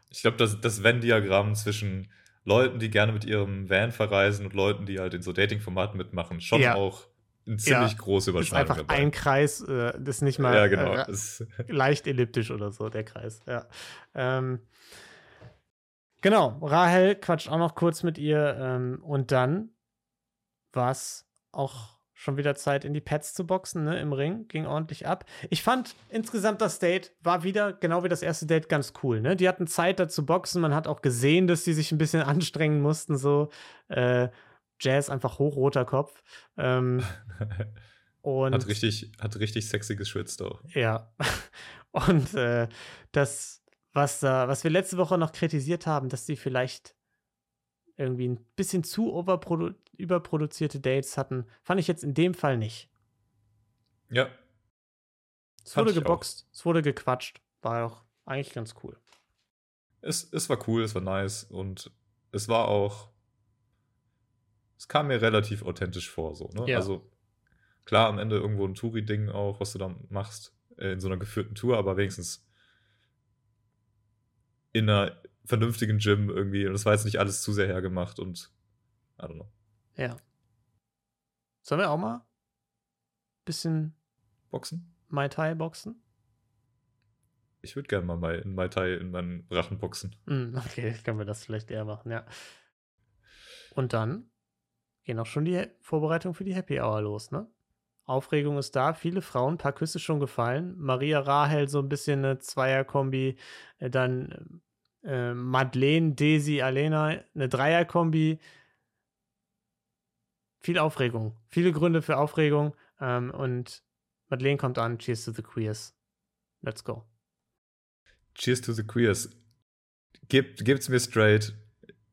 Ich glaube, das, das Venn-Diagramm zwischen Leuten, die gerne mit ihrem Van verreisen und Leuten, die halt in so Dating-Formaten mitmachen, schon Ja. auch eine ziemlich Ja. große ist Überschneidung einfach dabei. ein Kreis, äh, das ist nicht mal ja, genau. äh, leicht elliptisch oder so, der Kreis. Ja. Ähm, genau, Rahel quatscht auch noch kurz mit ihr ähm, und dann war es auch schon wieder Zeit, in die Pads zu boxen, ne, im Ring. Ging ordentlich ab. Ich fand insgesamt das Date war wieder, genau wie das erste Date, ganz cool, ne? Die hatten Zeit da zu boxen. Man hat auch gesehen, dass die sich ein bisschen anstrengen mussten, so. Äh, Jazz einfach hochroter Kopf. Ähm, und hat, richtig, hat richtig sexy geschwitzt auch. ja. Und äh, das, was, da, was wir letzte Woche noch kritisiert haben, dass sie vielleicht irgendwie ein bisschen zu überproduzierte Dates hatten, fand ich jetzt in dem Fall nicht. Ja. Es wurde geboxt, es wurde gequatscht, war auch eigentlich ganz cool. Es, es war cool, es war nice und es war auch. Es kam mir relativ authentisch vor, so, ne? Ja. Also, klar, am Ende irgendwo ein Touri-Ding auch, was du da machst, äh, in so einer geführten Tour, aber wenigstens in einer vernünftigen Gym irgendwie. Und das war jetzt nicht alles zu sehr hergemacht und I don't know. Ja. Sollen wir auch mal ein bisschen Boxen? Mai Tai boxen? Ich würde gerne mal Mai, in Mai Tai in meinen Rachen boxen. Mm, okay, können wir das vielleicht eher machen, ja. Und dann gehen auch schon die Vorbereitungen für die Happy Hour los, ne? Aufregung ist da, viele Frauen, paar Küsse schon gefallen. Maria Rahel so ein bisschen eine Zweierkombi, äh, dann äh, Madeleine, Daisy, Alena, eine Dreierkombi. Viel Aufregung, viele Gründe für Aufregung. Ähm, und Madeleine kommt an, Cheers to the Queers. Let's go. Cheers to the Queers. Gebt, gebt's mir straight.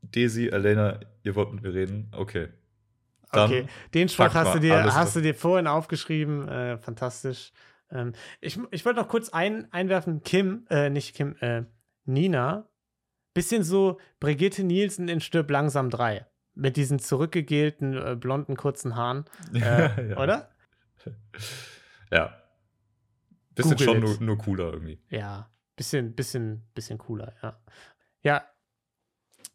Daisy, Alena, ihr wollt mit mir reden? Okay. Dann okay, den Spruch hast du, dir, hast du dir vorhin aufgeschrieben. Äh, fantastisch. Ähm, ich ich wollte noch kurz ein, einwerfen, Kim, äh, nicht Kim, äh, Nina. Bisschen so Brigitte Nielsen in Stirb langsam 3. Mit diesen zurückgegelten, äh, blonden, kurzen Haaren. Äh, Ja. Oder? Ja. Bisschen Google schon nur, nur cooler irgendwie. Ja, bisschen, bisschen, bisschen cooler, ja. Ja,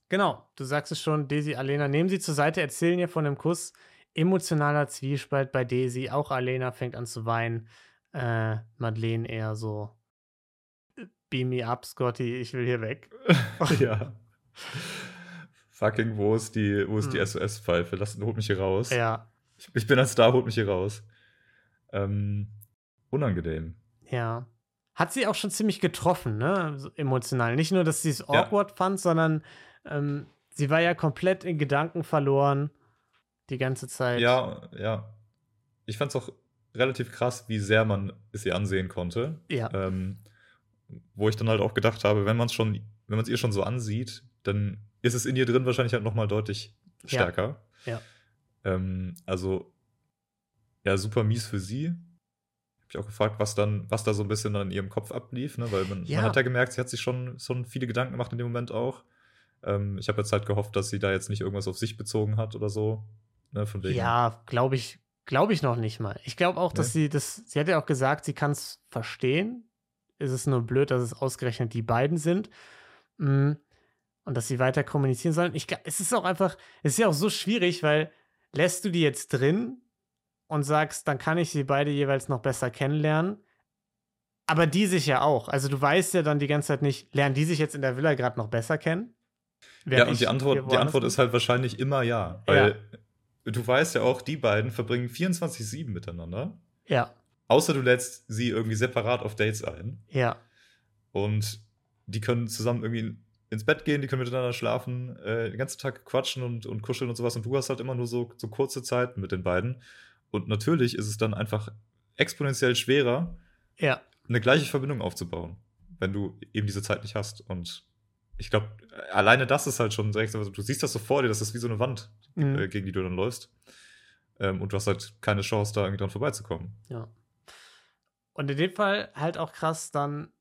genau. Du sagst es schon, Daisy, Alena, nehmen sie zur Seite, erzählen ihr von dem Kuss. Emotionaler Zwiespalt bei Daisy. Auch Alena fängt an zu weinen. Äh, Madeleine eher so. Beam me up, Scotty, ich will hier weg. ja. Fucking, wo ist die, wo ist die Hm. SOS-Pfeife? Lass, holt mich hier raus. Ja, Ich, ich bin ein Star, holt mich hier raus. Ähm, unangenehm. ja. Hat sie auch schon ziemlich getroffen, ne? So emotional. Nicht nur, dass sie es awkward fand, sondern ähm, sie war ja komplett in Gedanken verloren. Die ganze Zeit. Ja, ja. Ich fand es auch relativ krass, wie sehr man es ihr ansehen konnte. Ja. Ähm, wo ich dann halt auch gedacht habe, wenn man es schon, wenn man es ihr schon so ansieht, dann ist es in ihr drin wahrscheinlich halt nochmal deutlich Ja. stärker. Ja. Ähm, also, ja, super mies für sie. Hab ich auch gefragt, was dann, was da so ein bisschen in ihrem Kopf ablief, ne? Weil man, Ja. man hat ja gemerkt, sie hat sich schon, schon viele Gedanken gemacht in dem Moment auch. Ähm, ich habe jetzt halt gehofft, dass sie da jetzt nicht irgendwas auf sich bezogen hat oder so. Ne? Von wegen. Ja, glaube ich, glaube ich noch nicht mal. Ich glaube auch, dass Nee? sie das, sie hat ja auch gesagt, sie kann es verstehen. Es ist nur blöd, dass es ausgerechnet die beiden sind. Mm, Und dass sie weiter kommunizieren sollen. Ich, es ist auch einfach, es ist ja auch so schwierig, weil lässt du die jetzt drin und sagst, dann kann ich sie beide jeweils noch besser kennenlernen. Aber die sich ja auch. Also du weißt ja dann die ganze Zeit nicht, lernen die sich jetzt in der Villa gerade noch besser kennen? Ja, und die Antwort, die Antwort ist halt wahrscheinlich immer ja. Weil du weißt ja auch, die beiden verbringen 24-7 miteinander. Ja, Außer du lädst sie irgendwie separat auf Dates ein. ja, Und die können zusammen irgendwie ins Bett gehen, die können miteinander schlafen, äh, den ganzen Tag quatschen und, und kuscheln und sowas. Und du hast halt immer nur so, so kurze Zeit mit den beiden. Und natürlich ist es dann einfach exponentiell schwerer, ja. eine gleiche Verbindung aufzubauen, wenn du eben diese Zeit nicht hast. Und ich glaube, alleine das ist halt schon direkt, so- du siehst das so vor dir, das ist wie so eine Wand, Mhm. äh, gegen die du dann läufst. Ähm, und du hast halt keine Chance, da irgendwie dran vorbeizukommen. Ja. Und in dem Fall halt auch krass dann,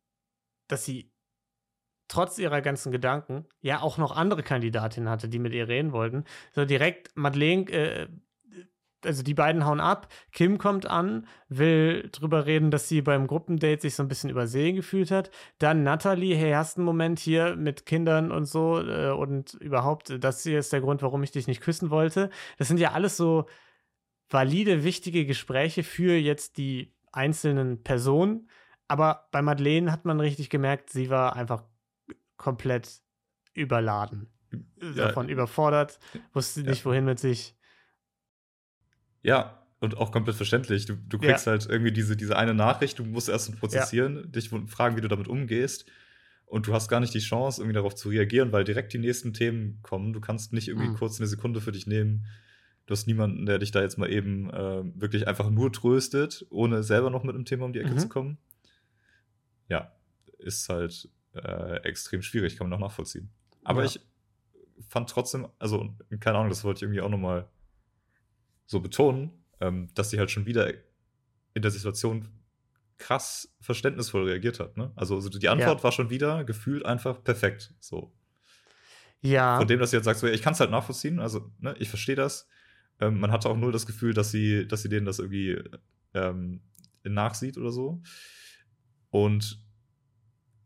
dass sie trotz ihrer ganzen Gedanken ja auch noch andere Kandidatinnen hatte, die mit ihr reden wollten. So direkt Madeleine, äh, also die beiden hauen ab. Kim kommt an, will drüber reden, dass sie beim Gruppendate sich so ein bisschen übersehen gefühlt hat. Dann Natalie, hey, hast einen Moment hier mit Kindern und so äh, und überhaupt, äh, das hier ist der Grund, warum ich dich nicht küssen wollte. Das sind ja alles so valide, wichtige Gespräche für jetzt die einzelnen Personen. Aber bei Madeleine hat man richtig gemerkt, sie war einfach komplett überladen. Ja. Davon überfordert, wusste Ja. nicht, wohin mit sich. Ja, und auch komplett verständlich. Du, du Ja. kriegst halt irgendwie diese, diese eine Nachricht, du musst erst prozessieren, dich fragen, wie du damit umgehst. Und du hast gar nicht die Chance, irgendwie darauf zu reagieren, weil direkt die nächsten Themen kommen. Du kannst nicht irgendwie Mhm. kurz eine Sekunde für dich nehmen. Du hast niemanden, der dich da jetzt mal eben äh, wirklich einfach nur tröstet, ohne selber noch mit einem Thema um die Ecke Mhm. zu kommen. ja, ist halt äh, extrem schwierig, kann man auch nachvollziehen. Aber Ja. ich fand trotzdem, also, keine Ahnung, das wollte ich irgendwie auch nochmal so betonen, ähm, dass sie halt schon wieder in der Situation krass verständnisvoll reagiert hat. Ne? Also, also die Antwort war schon wieder gefühlt einfach perfekt. So. Ja. Von dem, dass sie jetzt sagt, so, ja, ich kann es halt nachvollziehen, also ne, ich verstehe das. Ähm, man hatte auch null das Gefühl, dass sie, dass sie denen das irgendwie ähm, nachsieht oder so. Und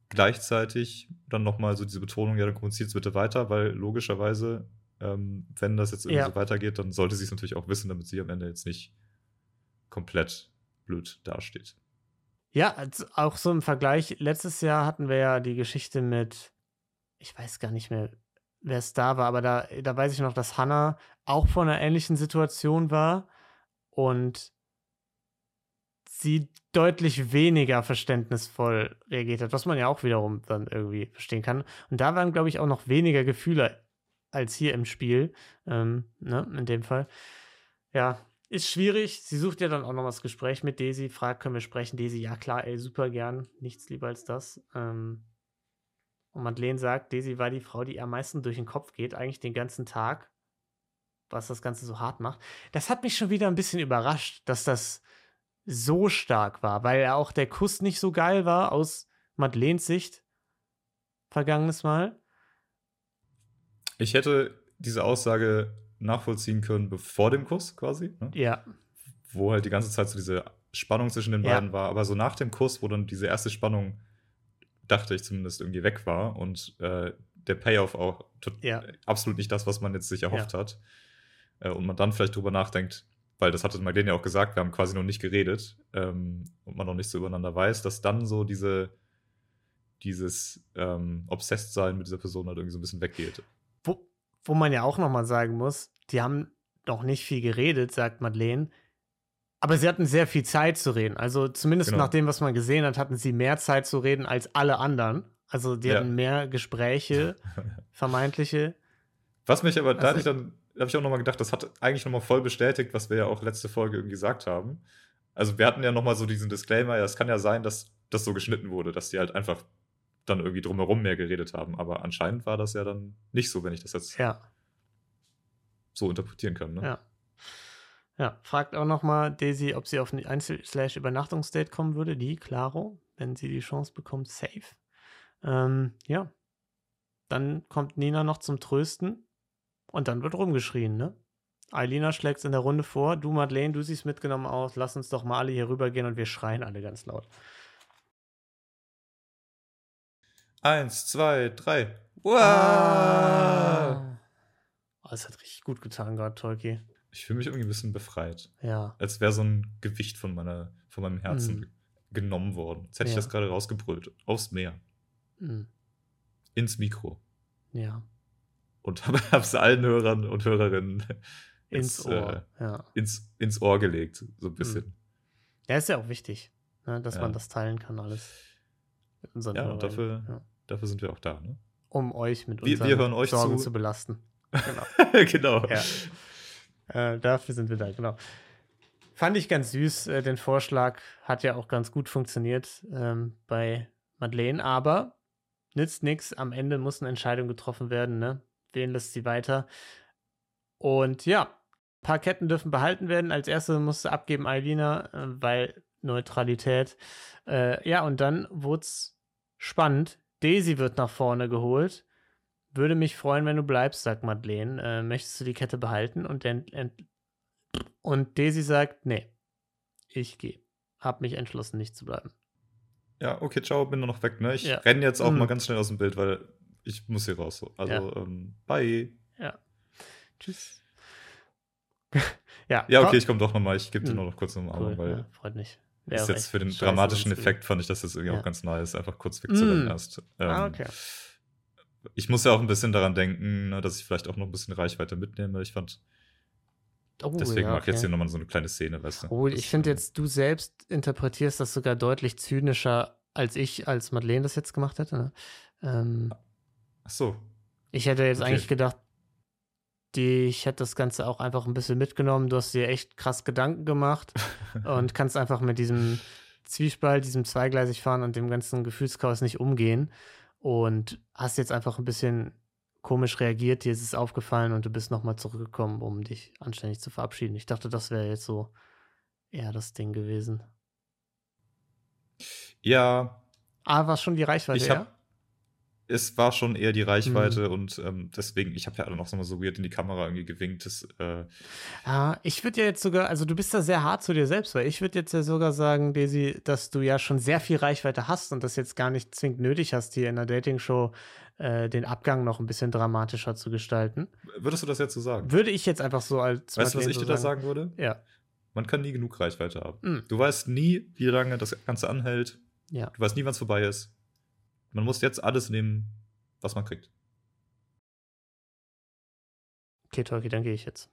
gleichzeitig dann nochmal so diese Betonung, ja, dann kommuniziert es bitte weiter, weil logischerweise, ähm, wenn das jetzt irgendwie Ja. so weitergeht, dann sollte sie es natürlich auch wissen, damit sie am Ende jetzt nicht komplett blöd dasteht. Ja, als, auch so im Vergleich. Letztes Jahr hatten wir ja die Geschichte mit, ich weiß gar nicht mehr, wer es da war, aber da, da weiß ich noch, dass Hannah auch vor einer ähnlichen Situation war und sie deutlich weniger verständnisvoll reagiert hat, was man ja auch wiederum dann irgendwie verstehen kann. Und da waren, glaube ich, auch noch weniger Gefühle als hier im Spiel, ähm, ne, in dem Fall. Ja, ist schwierig. Sie sucht ja dann auch noch das Gespräch mit Daisy, fragt, können wir sprechen? Daisy, ja klar, ey, super gern. Nichts lieber als das. Ähm, und Madeleine sagt, Daisy war die Frau, die am meisten durch den Kopf geht, eigentlich den ganzen Tag, was das Ganze so hart macht. Das hat mich schon wieder ein bisschen überrascht, dass das so stark war, weil ja auch der Kuss nicht so geil war aus Madeleines Sicht. Vergangenes Mal. Ich hätte diese Aussage nachvollziehen können bevor dem Kuss quasi, ne? Ja, wo halt die ganze Zeit so diese Spannung zwischen den Ja. beiden war, aber so nach dem Kuss, wo dann diese erste Spannung, dachte ich zumindest, irgendwie weg war und äh, der Payoff auch Ja. absolut nicht das, was man jetzt sich erhofft hat. Äh, und man dann vielleicht drüber nachdenkt, weil das hatte Magdalene ja auch gesagt, wir haben quasi noch nicht geredet ähm, und man noch nicht so übereinander weiß, dass dann so diese dieses ähm, Obsessed-Sein mit dieser Person halt irgendwie so ein bisschen weggeht. wo, wo man ja auch nochmal sagen muss, die haben noch nicht viel geredet, sagt Madeleine. Aber sie hatten sehr viel Zeit zu reden. Also zumindest Genau. nach dem, was man gesehen hat, hatten sie mehr Zeit zu reden als alle anderen. Also die Ja. hatten mehr Gespräche, vermeintliche. Was mich aber, Also ich dann, da habe ich auch nochmal gedacht, das hat eigentlich nochmal voll bestätigt, was wir ja auch letzte Folge irgendwie gesagt haben. Also wir hatten ja nochmal so diesen Disclaimer, ja, es kann ja sein, dass das so geschnitten wurde, dass die halt einfach dann irgendwie drumherum mehr geredet haben. Aber anscheinend war das ja dann nicht so, wenn ich das jetzt Ja, so interpretieren kann. Ne? ja. Ja, fragt auch nochmal Daisy, ob sie auf ein Einzel-Übernachtungsdate kommen würde. Die, Claro, wenn sie die Chance bekommt, safe. Ähm, ja. Dann kommt Nina noch zum Trösten und dann wird rumgeschrien, ne? Eilina schlägt in der Runde vor, du Madeleine, du siehst mitgenommen aus, lass uns doch mal alle hier rübergehen und wir schreien alle ganz laut. Eins, zwei, drei. Wow! Ah. Oh, das hat richtig gut getan gerade, Tolki. Ich fühle mich irgendwie ein bisschen befreit. Ja. Als wäre so ein Gewicht von, meiner, von meinem Herzen Mhm. genommen worden. Jetzt hätte ich Ja. das gerade rausgebrüllt. Aufs Meer. Hm. Ins Mikro. Ja. Und habe es allen Hörern und Hörerinnen Ins jetzt, Ohr. äh, ja. ins, ins Ohr gelegt, so ein bisschen. Ja, ist ja auch wichtig, ne, dass Ja. man das teilen kann, alles. Ja, und dafür- ja. Dafür sind wir auch da, ne? Um euch mit Wir- unseren wir hören euch Sorgen zu. zu belasten. Genau. genau. Ja. Äh, dafür sind wir da, genau. Fand ich ganz süß. Äh, den Vorschlag hat ja auch ganz gut funktioniert ähm, bei Madeleine, aber nützt nichts. Am Ende muss eine Entscheidung getroffen werden, ne? Wen lässt sie weiter? Und ja, ein paar Ketten dürfen behalten werden. Als erste musste abgeben Eilina, äh, weil Neutralität. Äh, ja, und dann wurde es spannend. Daisy wird nach vorne geholt. Würde mich freuen, wenn du bleibst, sagt Madeleine. Äh, möchtest du die Kette behalten? Und, und Daisy sagt, nee, ich gehe. Hab mich entschlossen, nicht zu bleiben. Ja, okay, ciao, bin nur noch weg, ne? Ich Ja. renne jetzt auch Mhm. mal ganz schnell aus dem Bild, weil ich muss hier raus. So. Also, Ja. ähm, bye. Ja. Tschüss. ja, Ja, okay, ich komme doch nochmal. Ich gebe dir Mhm. nur noch kurz eine cool, Umarmung, weil ja, freut mich. ist jetzt für den dramatischen Effekt fand ich das jetzt irgendwie Ja. auch ganz nice, einfach kurz wegzurennen Mm. erst. Ähm, Ah, okay. Ich muss ja auch ein bisschen daran denken, ne, dass ich vielleicht auch noch ein bisschen Reichweite mitnehme. Ich fand, Oh, deswegen ja, mache ich jetzt okay. hier nochmal so eine kleine Szene, weißt du? Oh, ich finde ähm, jetzt, du selbst interpretierst das sogar deutlich zynischer, als ich, als Madeleine das jetzt gemacht hätte. Ne? Ähm, Ach so. ich hätte jetzt Okay. eigentlich gedacht, die, ich hätte das Ganze auch einfach ein bisschen mitgenommen. Du hast dir echt krass Gedanken gemacht und kannst einfach mit diesem Zwiespalt, diesem zweigleisig fahren und dem ganzen Gefühlschaos nicht umgehen und hast jetzt einfach ein bisschen komisch reagiert, dir ist es aufgefallen und du bist nochmal zurückgekommen, um dich anständig zu verabschieden. Ich dachte, das wäre jetzt so eher das Ding gewesen. Ja. Ah, war schon die Reichweite, ich hab, ja? Es war schon eher die Reichweite mhm. und ähm, deswegen, ich habe ja noch so weird in die Kamera irgendwie gewinkt. Das, äh ja, ich würde ja jetzt sogar, also du bist da sehr hart zu dir selbst, weil ich würde jetzt ja sogar sagen, Daisy, dass du ja schon sehr viel Reichweite hast und das jetzt gar nicht zwingend nötig hast, hier in der Dating-Show äh, den Abgang noch ein bisschen dramatischer zu gestalten. Würdest du das jetzt so sagen? Würde ich jetzt einfach so als. Weißt du, was ich dir da sagen würde? Ja. Man kann nie genug Reichweite haben. Mhm. Du weißt nie, wie lange das Ganze anhält. Ja. Du weißt nie, wann es vorbei ist. Man muss jetzt alles nehmen, was man kriegt. Okay, Tolki, dann gehe ich jetzt.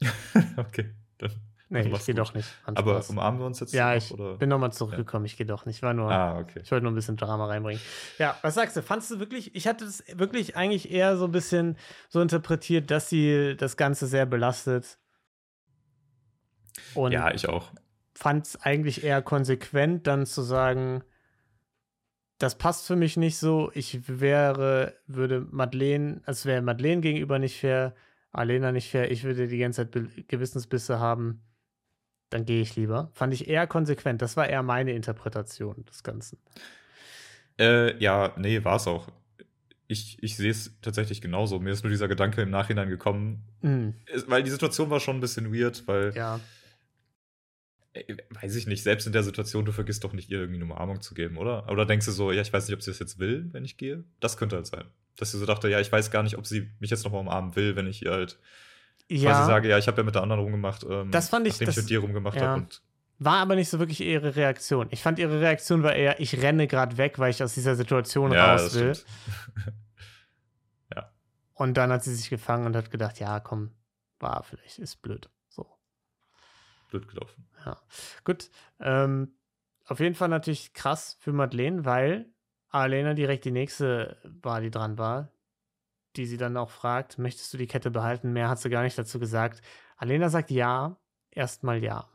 okay, dann. Nee, ich gehe doch nicht. Aber umarmen wir uns jetzt? Ja, noch, ich oder? bin nochmal zurückgekommen. Ja. Ich gehe doch nicht. War nur, ah, okay. Ich wollte nur ein bisschen Drama reinbringen. Ja, was sagst du? Fandest du wirklich, ich hatte es wirklich eigentlich eher so ein bisschen so interpretiert, dass sie das Ganze sehr belastet. Und ja, ich auch. Fand es eigentlich eher konsequent, dann zu sagen, das passt für mich nicht so. Ich wäre, würde Madeleine, es wäre Madeleine gegenüber nicht fair, Alena nicht fair, ich würde die ganze Zeit Gewissensbisse haben, dann gehe ich lieber. Fand ich eher konsequent. Das war eher meine Interpretation des Ganzen. Äh, ja, nee, war es auch. Ich, ich sehe es tatsächlich genauso. Mir ist nur dieser Gedanke im Nachhinein gekommen, mhm. weil die Situation war schon ein bisschen weird, weil ja weiß ich nicht, selbst in der Situation, du vergisst doch nicht, ihr irgendwie eine Umarmung zu geben, oder? Oder denkst du so, ja, ich weiß nicht, ob sie das jetzt will, wenn ich gehe? Das könnte halt sein. Dass sie so dachte, ja, ich weiß gar nicht, ob sie mich jetzt nochmal umarmen will, wenn ich ihr halt ja. quasi sage, ja, ich habe ja mit der anderen rumgemacht, ähm, das fand ich, nachdem das, ich mit dir rumgemacht ja. habe. War aber nicht so wirklich ihre Reaktion. Ich fand ihre Reaktion war eher, ich renne gerade weg, weil ich aus dieser Situation ja, raus will. ja. Und dann hat sie sich gefangen und hat gedacht, ja, komm, war vielleicht, ist blöd. Blöd gelaufen. Ja. Gut. Ähm, auf jeden Fall natürlich krass für Madeleine, weil Alena direkt die nächste war, die dran war, die sie dann auch fragt, möchtest du die Kette behalten? Mehr hat sie gar nicht dazu gesagt. Alena sagt ja, erstmal ja.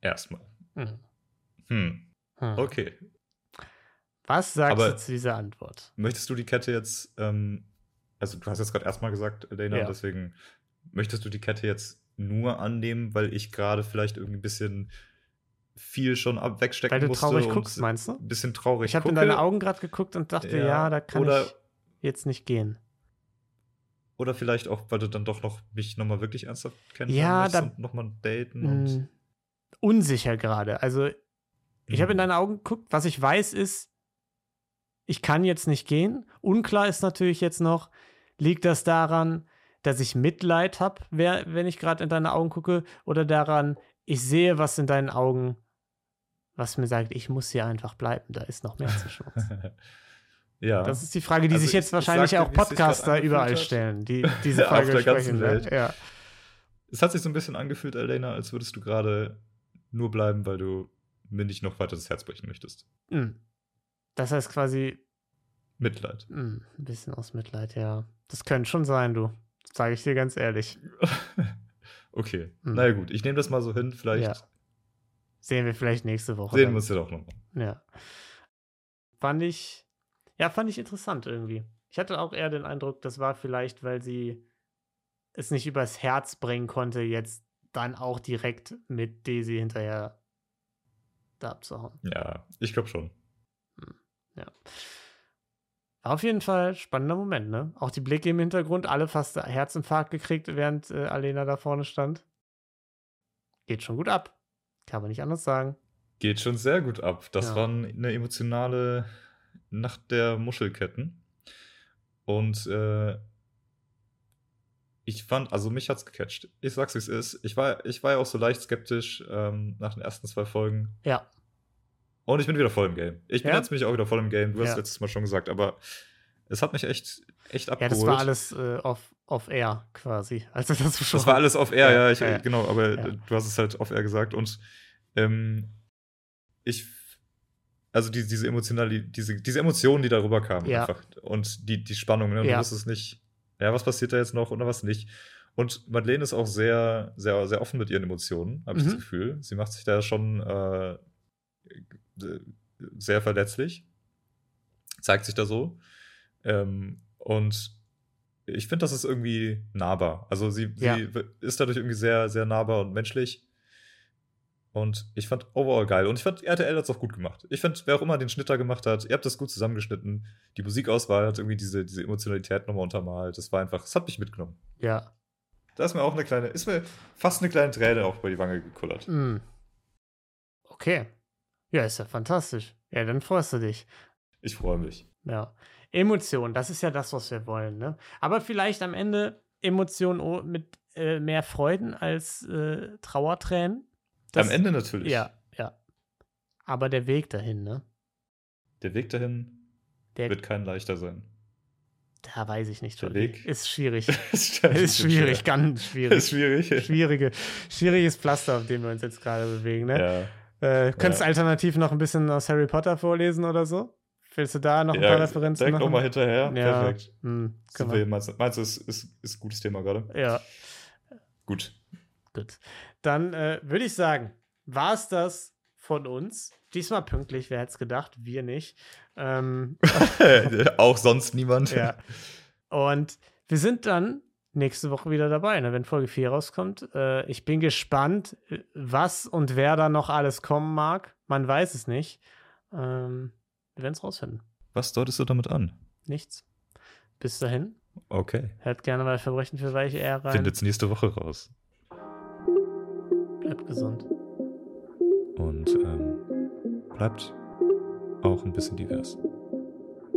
Erstmal. Mhm. Hm. hm. Okay. Was sagst Aber du zu dieser Antwort? Möchtest du die Kette jetzt, ähm, also du hast jetzt gerade erstmal gesagt, Elena, ja. deswegen möchtest du die Kette jetzt nur annehmen, weil ich gerade vielleicht irgendwie ein bisschen viel schon ab wegstecken Weil du traurig guckst, meinst du? Ein bisschen traurig. Ich habe in deine Augen gerade geguckt und dachte, ja, ja da kann ich jetzt nicht gehen. Oder vielleicht auch, weil du dann doch noch mich nochmal wirklich ernsthaft kennenlernen ja, und nochmal daten und. Hm, unsicher gerade. Also, ich habe in mhm. deine Augen geguckt. Was ich weiß ist, ich kann jetzt nicht gehen. Unklar ist natürlich jetzt noch, liegt das daran, dass ich Mitleid habe, wenn ich gerade in deine Augen gucke, oder daran, ich sehe was in deinen Augen, was mir sagt, ich muss hier einfach bleiben, da ist noch mehr zwischen uns. ja. Das ist die Frage, die also sich jetzt ich, wahrscheinlich ich sagte, auch Podcaster überall stellen, die diese Frage Auf der sprechen. Ne? Welt. Ja. Es hat sich so ein bisschen angefühlt, Elena, als würdest du gerade nur bleiben, weil du mir nicht noch weiter das Herz brechen möchtest. Mhm. Das heißt quasi Mitleid. Mhm, ein bisschen aus Mitleid, ja. Das könnte schon sein, du. Sage ich dir ganz ehrlich. okay. Hm. Na ja, gut, ich nehme das mal so hin. Vielleicht. Ja. Sehen wir vielleicht nächste Woche. Sehen wir uns ja doch nochmal. Ja. Fand ich, ja, fand ich interessant irgendwie. Ich hatte auch eher den Eindruck, das war vielleicht, weil sie es nicht übers Herz bringen konnte, jetzt dann auch direkt mit Daisy hinterher da abzuhauen. Ja, ich glaube schon. Hm. Ja. Auf jeden Fall spannender Moment, ne? Auch die Blicke im Hintergrund, alle fast Herzinfarkt gekriegt, während äh, Alena da vorne stand. Geht schon gut ab. Kann man nicht anders sagen. Geht schon sehr gut ab. Das ja. war eine emotionale Nacht der Muschelketten. Und äh, ich fand, also mich hat's gecatcht. Ich sag's, wie es ist. Ich war, ich war ja auch so leicht skeptisch ähm, nach den ersten zwei Folgen. Ja. Und ich bin wieder voll im Game. Ich bin ja? jetzt mich auch wieder voll im Game. Du hast ja. letztes Mal schon gesagt, aber es hat mich echt, echt abgeholt. Ja, das war alles äh, off, off air quasi. Also das, schon das war alles off air, ja, ich, ja. genau, aber du hast es halt off air gesagt und ähm, ich also die, diese emotionale, diese, diese Emotionen, die darüber kamen einfach. Und die, die Spannung, ne? Du ja. wusstest nicht, ja, was passiert da jetzt noch oder was nicht. Und Madeleine ist auch sehr, sehr, sehr offen mit ihren Emotionen, habe ich Mhm. das Gefühl. Sie macht sich da schon äh, sehr verletzlich. Zeigt sich da so. Ähm, und ich finde, das ist irgendwie nahbar. Also sie, Ja. sie ist dadurch irgendwie sehr, sehr nahbar und menschlich. Und ich fand overall geil. Und ich fand, RTL hat es auch gut gemacht. Ich finde, wer auch immer den Schnitt da gemacht hat, ihr habt das gut zusammengeschnitten. Die Musikauswahl hat irgendwie diese, diese Emotionalität nochmal untermalt. Das war einfach, es hat mich mitgenommen. Ja. Da ist mir auch eine kleine, ist mir fast eine kleine Träne auch über die Wange gekullert. Mm. Okay. Ja, ist ja fantastisch. Ja, dann freust du dich. Ich freue mich. Ja. Emotion, das ist ja das, was wir wollen, ne? Aber vielleicht am Ende Emotionen mit äh, mehr Freuden als äh, Trauertränen. Das- Am Ende natürlich. Ja, ja. Aber der Weg dahin, ne? Der Weg dahin Der, wird kein leichter sein. da weiß ich nicht. Der. Weg? Ist schwierig. ist ist schwierig, ganz schwierig. Ist schwierig. Schwierige, schwieriges Pflaster, auf dem wir uns jetzt gerade bewegen, ne? Ja. Äh, könntest Ja. alternativ noch ein bisschen aus Harry Potter vorlesen oder so? Willst du da noch ein ja, paar Referenzen direkt machen? nochmal hinterher. Ja, Perfekt. hm, wir. meinst, du- meinst du, ist, ist, ist ein gutes Thema gerade? Ja, Gut. gut. Dann äh, würde ich sagen, war es das von uns. Diesmal pünktlich, wer hätte es gedacht? Wir nicht. Ähm, auch sonst niemand. ja. Und wir sind dann nächste Woche wieder dabei, ne, wenn Folge 4 rauskommt. Äh, ich bin gespannt, äh, was und wer da noch alles kommen mag. Man weiß es nicht. Ähm, wir werden es rausfinden. Was deutest du damit an? Nichts. Bis dahin, Okay. hört gerne bei Verbrechen für Weiche eher rein. Findet's nächste Woche raus. Bleibt gesund. Und ähm, bleibt auch ein bisschen divers.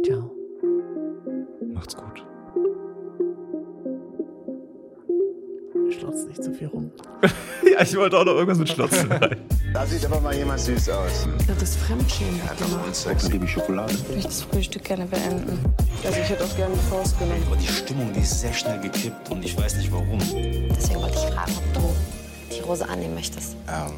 Ciao. Macht's gut. Nicht zu viel rum. ja, ich wollte auch noch irgendwas mit Schlotzen rein. Da sieht aber mal jemand süß aus. Das ist Fremdschämen. Dann gebe ich Schokolade. Ich möchte das Frühstück gerne beenden. Also ich hätte auch gerne die Faust genommen. Aber die Stimmung, die ist sehr schnell gekippt und ich weiß nicht warum. Deswegen wollte ich fragen, ob du die Rose annehmen möchtest. Ähm,